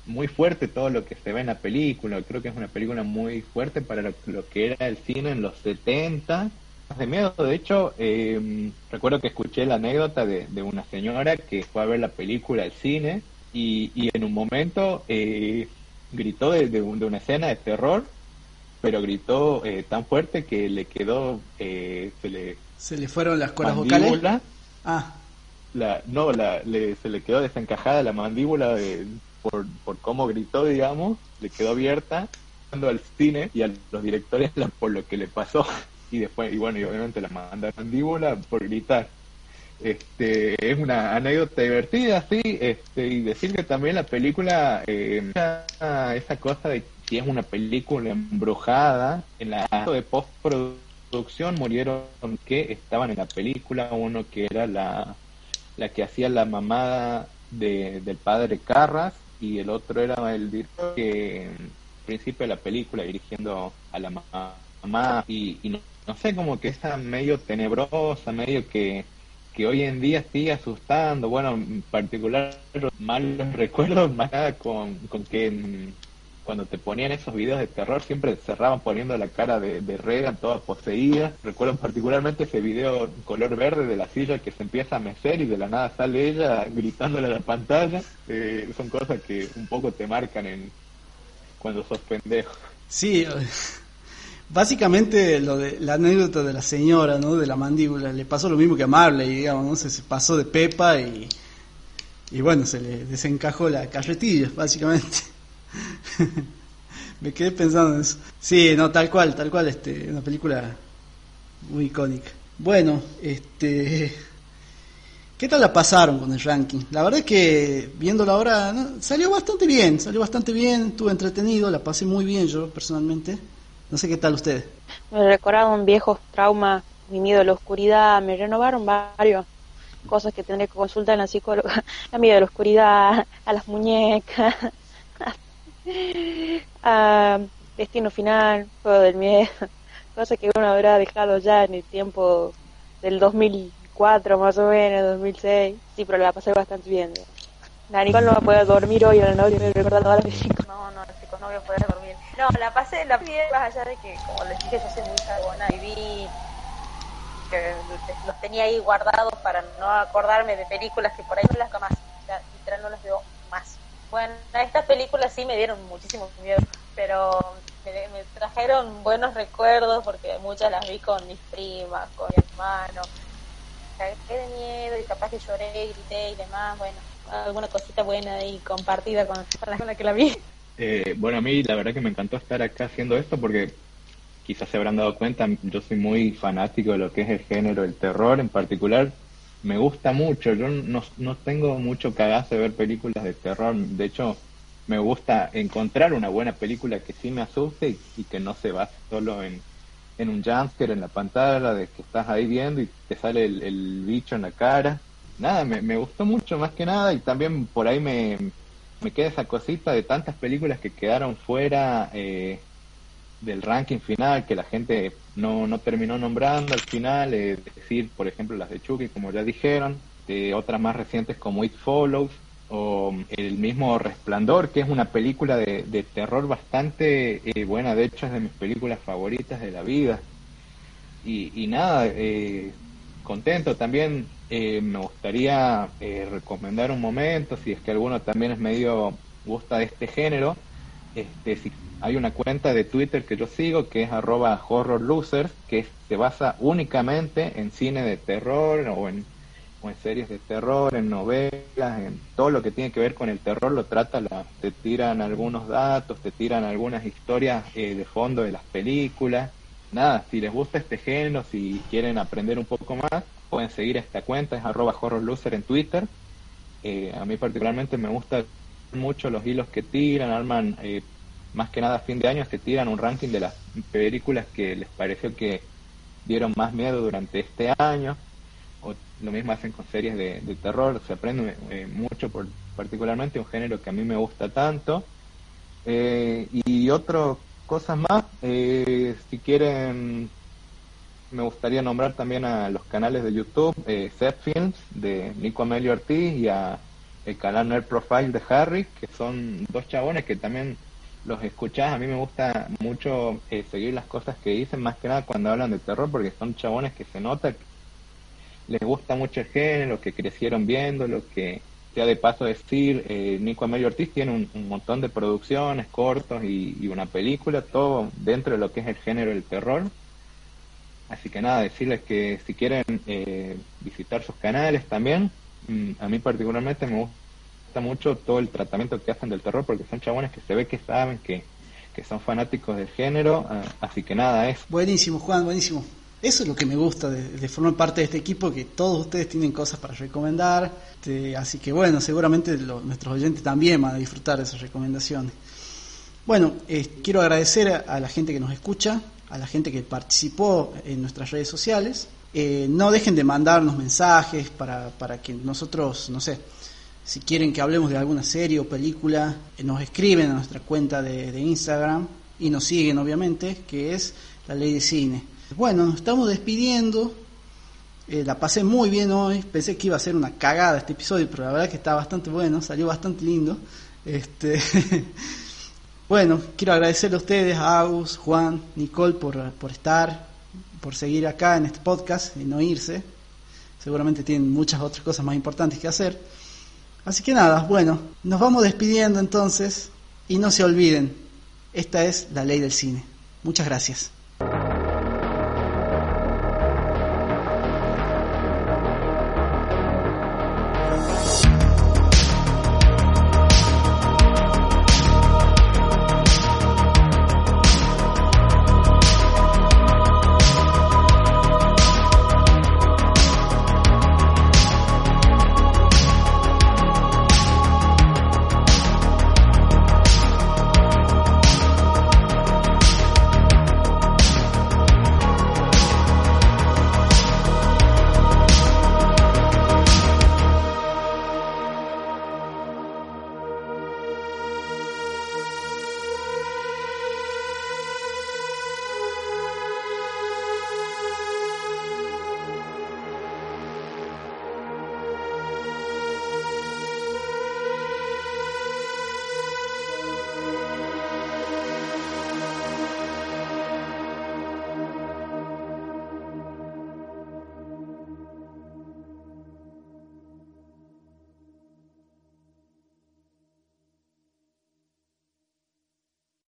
[SPEAKER 4] muy fuerte todo lo que se ve en la película. Creo que es una película muy fuerte para lo, lo que era el cine en los 70. De miedo, de hecho, eh, recuerdo que escuché la anécdota de, de, una señora que fue a ver la película al cine y, y en un momento eh, gritó de, de, de, una escena de terror, pero gritó eh, tan fuerte que le quedó, eh, se le
[SPEAKER 1] ¿Se le fueron las cuerdas vocales?
[SPEAKER 4] Ah. La, no, la, le, se le quedó desencajada la mandíbula de, por, por cómo gritó, digamos, le quedó abierta al cine y a los directores *laughs* por lo que le pasó. Y después, y bueno, y obviamente la manda mandíbula por gritar. Este, es una anécdota divertida, sí, este, y decir que también la película, eh, esa, cosa de si es una película embrujada. En la de postproducción murieron que estaban en la película, uno que era la, la que hacía la mamada de, del padre Carras y el otro era el director que en principio de la película dirigiendo a la mamá y, no, no, sé, como que está medio tenebrosa, medio que, que hoy en día sigue asustando, bueno, en particular malos *laughs* recuerdos más nada con, con que cuando te ponían esos videos de terror siempre cerraban poniendo la cara de, de Regan toda poseída. Recuerdo particularmente ese video color verde de la silla que se empieza a mecer y de la nada sale ella gritándole a la pantalla. Eh, son cosas que un poco te marcan en cuando sos pendejo.
[SPEAKER 1] Sí, básicamente lo de la anécdota de la señora, ¿no? De la mandíbula, le pasó lo mismo que a Marley, digamos, ¿no? Se, pasó de Pepa y, y bueno, se le desencajó la carretilla, básicamente. *laughs* Me quedé pensando en eso. Sí, no, tal cual, tal cual, este, una película muy icónica. Bueno, este, ¿qué tal la pasaron con el ranking? La verdad es que viéndola ahora salió bastante bien, salió bastante bien, estuve entretenido, la pasé muy bien yo personalmente. No sé qué tal ustedes.
[SPEAKER 2] Me recordaron viejos traumas, mi miedo a la oscuridad, me renovaron varios cosas que tendré que consultar en la psicóloga, *laughs* la miedo a la oscuridad, a las muñecas, *laughs* a Destino Final, Juego del Miedo, *laughs* cosa que uno habrá dejado ya en el tiempo del 2004 más o menos, 2006. Sí, pero la pasé bastante bien. La Nicole no va a poder dormir hoy en la noche recordando a las chicos.
[SPEAKER 3] No, no, los chicos no No, la pasé la bien, más allá de que, como les dije, yo soy muy cagona y vi que los tenía ahí guardados para no acordarme de películas que por ahí no las más, literal no las veo más. Bueno, estas películas sí me dieron muchísimo miedo, pero me, trajeron buenos recuerdos porque muchas las vi con mis primas, con mi hermano. Cagué de miedo y capaz que lloré, grité y demás. Bueno, alguna cosita buena y compartida con, con la que la vi.
[SPEAKER 4] Eh, bueno, a mí la verdad que me encantó estar acá haciendo esto porque quizás se habrán dado cuenta, yo soy muy fanático de lo que es el género el terror en particular me gusta mucho. Yo no, no tengo mucho cagazo de ver películas de terror. De hecho, me gusta encontrar una buena película que sí me asuste y, que no se base solo en, en un jumpscare en la pantalla, de que estás ahí viendo y te sale el, bicho en la cara. Nada, me, me, gustó mucho más que nada y también por ahí me, me queda esa cosita de tantas películas que quedaron fuera eh, del ranking final que la gente no, no terminó nombrando al final, es decir, por ejemplo, las de Chucky, como ya dijeron, de otras más recientes como It Follows, o el mismo Resplandor, que es una película de, de terror bastante eh, buena, de hecho es de mis películas favoritas de la vida. Y, y nada, eh, contento también, eh, me gustaría recomendar un momento, si es que alguno también es medio gusta de este género, este, si hay una cuenta de Twitter que yo sigo que es arroba horror losers, que se basa únicamente en cine de terror o en, o en series de terror, en novelas, en todo lo que tiene que ver con el terror lo trata, la, te tiran algunos datos, te tiran algunas historias eh, de fondo de las películas. Nada, si les gusta este género, si quieren aprender un poco más, pueden seguir esta cuenta, es arroba horror loser en Twitter. Eh, a mí particularmente me gusta mucho los hilos que tiran, arman eh, más que nada a fin de año se tiran un ranking de las películas que les pareció que dieron más miedo durante este año. O lo mismo hacen con series de, terror, se aprende eh, mucho, por, particularmente un género que a mí me gusta tanto. Eh, y otras cosas más, si quieren, me gustaría nombrar también a los canales de YouTube, eh, Set Films de Nico Amelio Ortiz y a el canal Nerd Profile de Harry, que son dos chabones que también los escuchás, a mí me gusta mucho eh, seguir las cosas que dicen, más que nada cuando hablan de terror, porque son chabones que se nota que les gusta mucho el género, que crecieron viendo, lo que sea de paso decir, eh, Nico Amelio Ortiz tiene un, montón de producciones, cortos y, una película, todo dentro de lo que es el género del terror. Así que nada, decirles que si quieren eh, visitar sus canales también, mm, a mí particularmente me gusta mucho todo el tratamiento que hacen del terror porque son chabones que se ve que saben que, son fanáticos del género, ah, así que nada, es...
[SPEAKER 1] Buenísimo, Juan, buenísimo. Eso es lo que me gusta de, formar parte de este equipo, que todos ustedes tienen cosas para recomendar, así que bueno, seguramente nuestros oyentes también van a disfrutar de esas recomendaciones. Bueno, eh, quiero agradecer a la gente que nos escucha, a la gente que participó en nuestras redes sociales. Eh, no dejen de mandarnos mensajes para, para que nosotros, no sé, si quieren que hablemos de alguna serie o película, eh, nos escriben a nuestra cuenta de, Instagram y nos siguen, obviamente, que es La Ley de Cine. Bueno, nos estamos despidiendo. Eh, la pasé muy bien hoy. Pensé que iba a ser una cagada este episodio, pero la verdad que está bastante bueno, salió bastante lindo. Este. *laughs* Bueno, quiero agradecerle a ustedes, a Agus, Juan, Nicole, por, por estar, por seguir acá en este podcast y no irse. Seguramente tienen muchas otras cosas más importantes que hacer. Así que nada, bueno, nos vamos despidiendo entonces y no se olviden, esta es la ley del cine. Muchas gracias.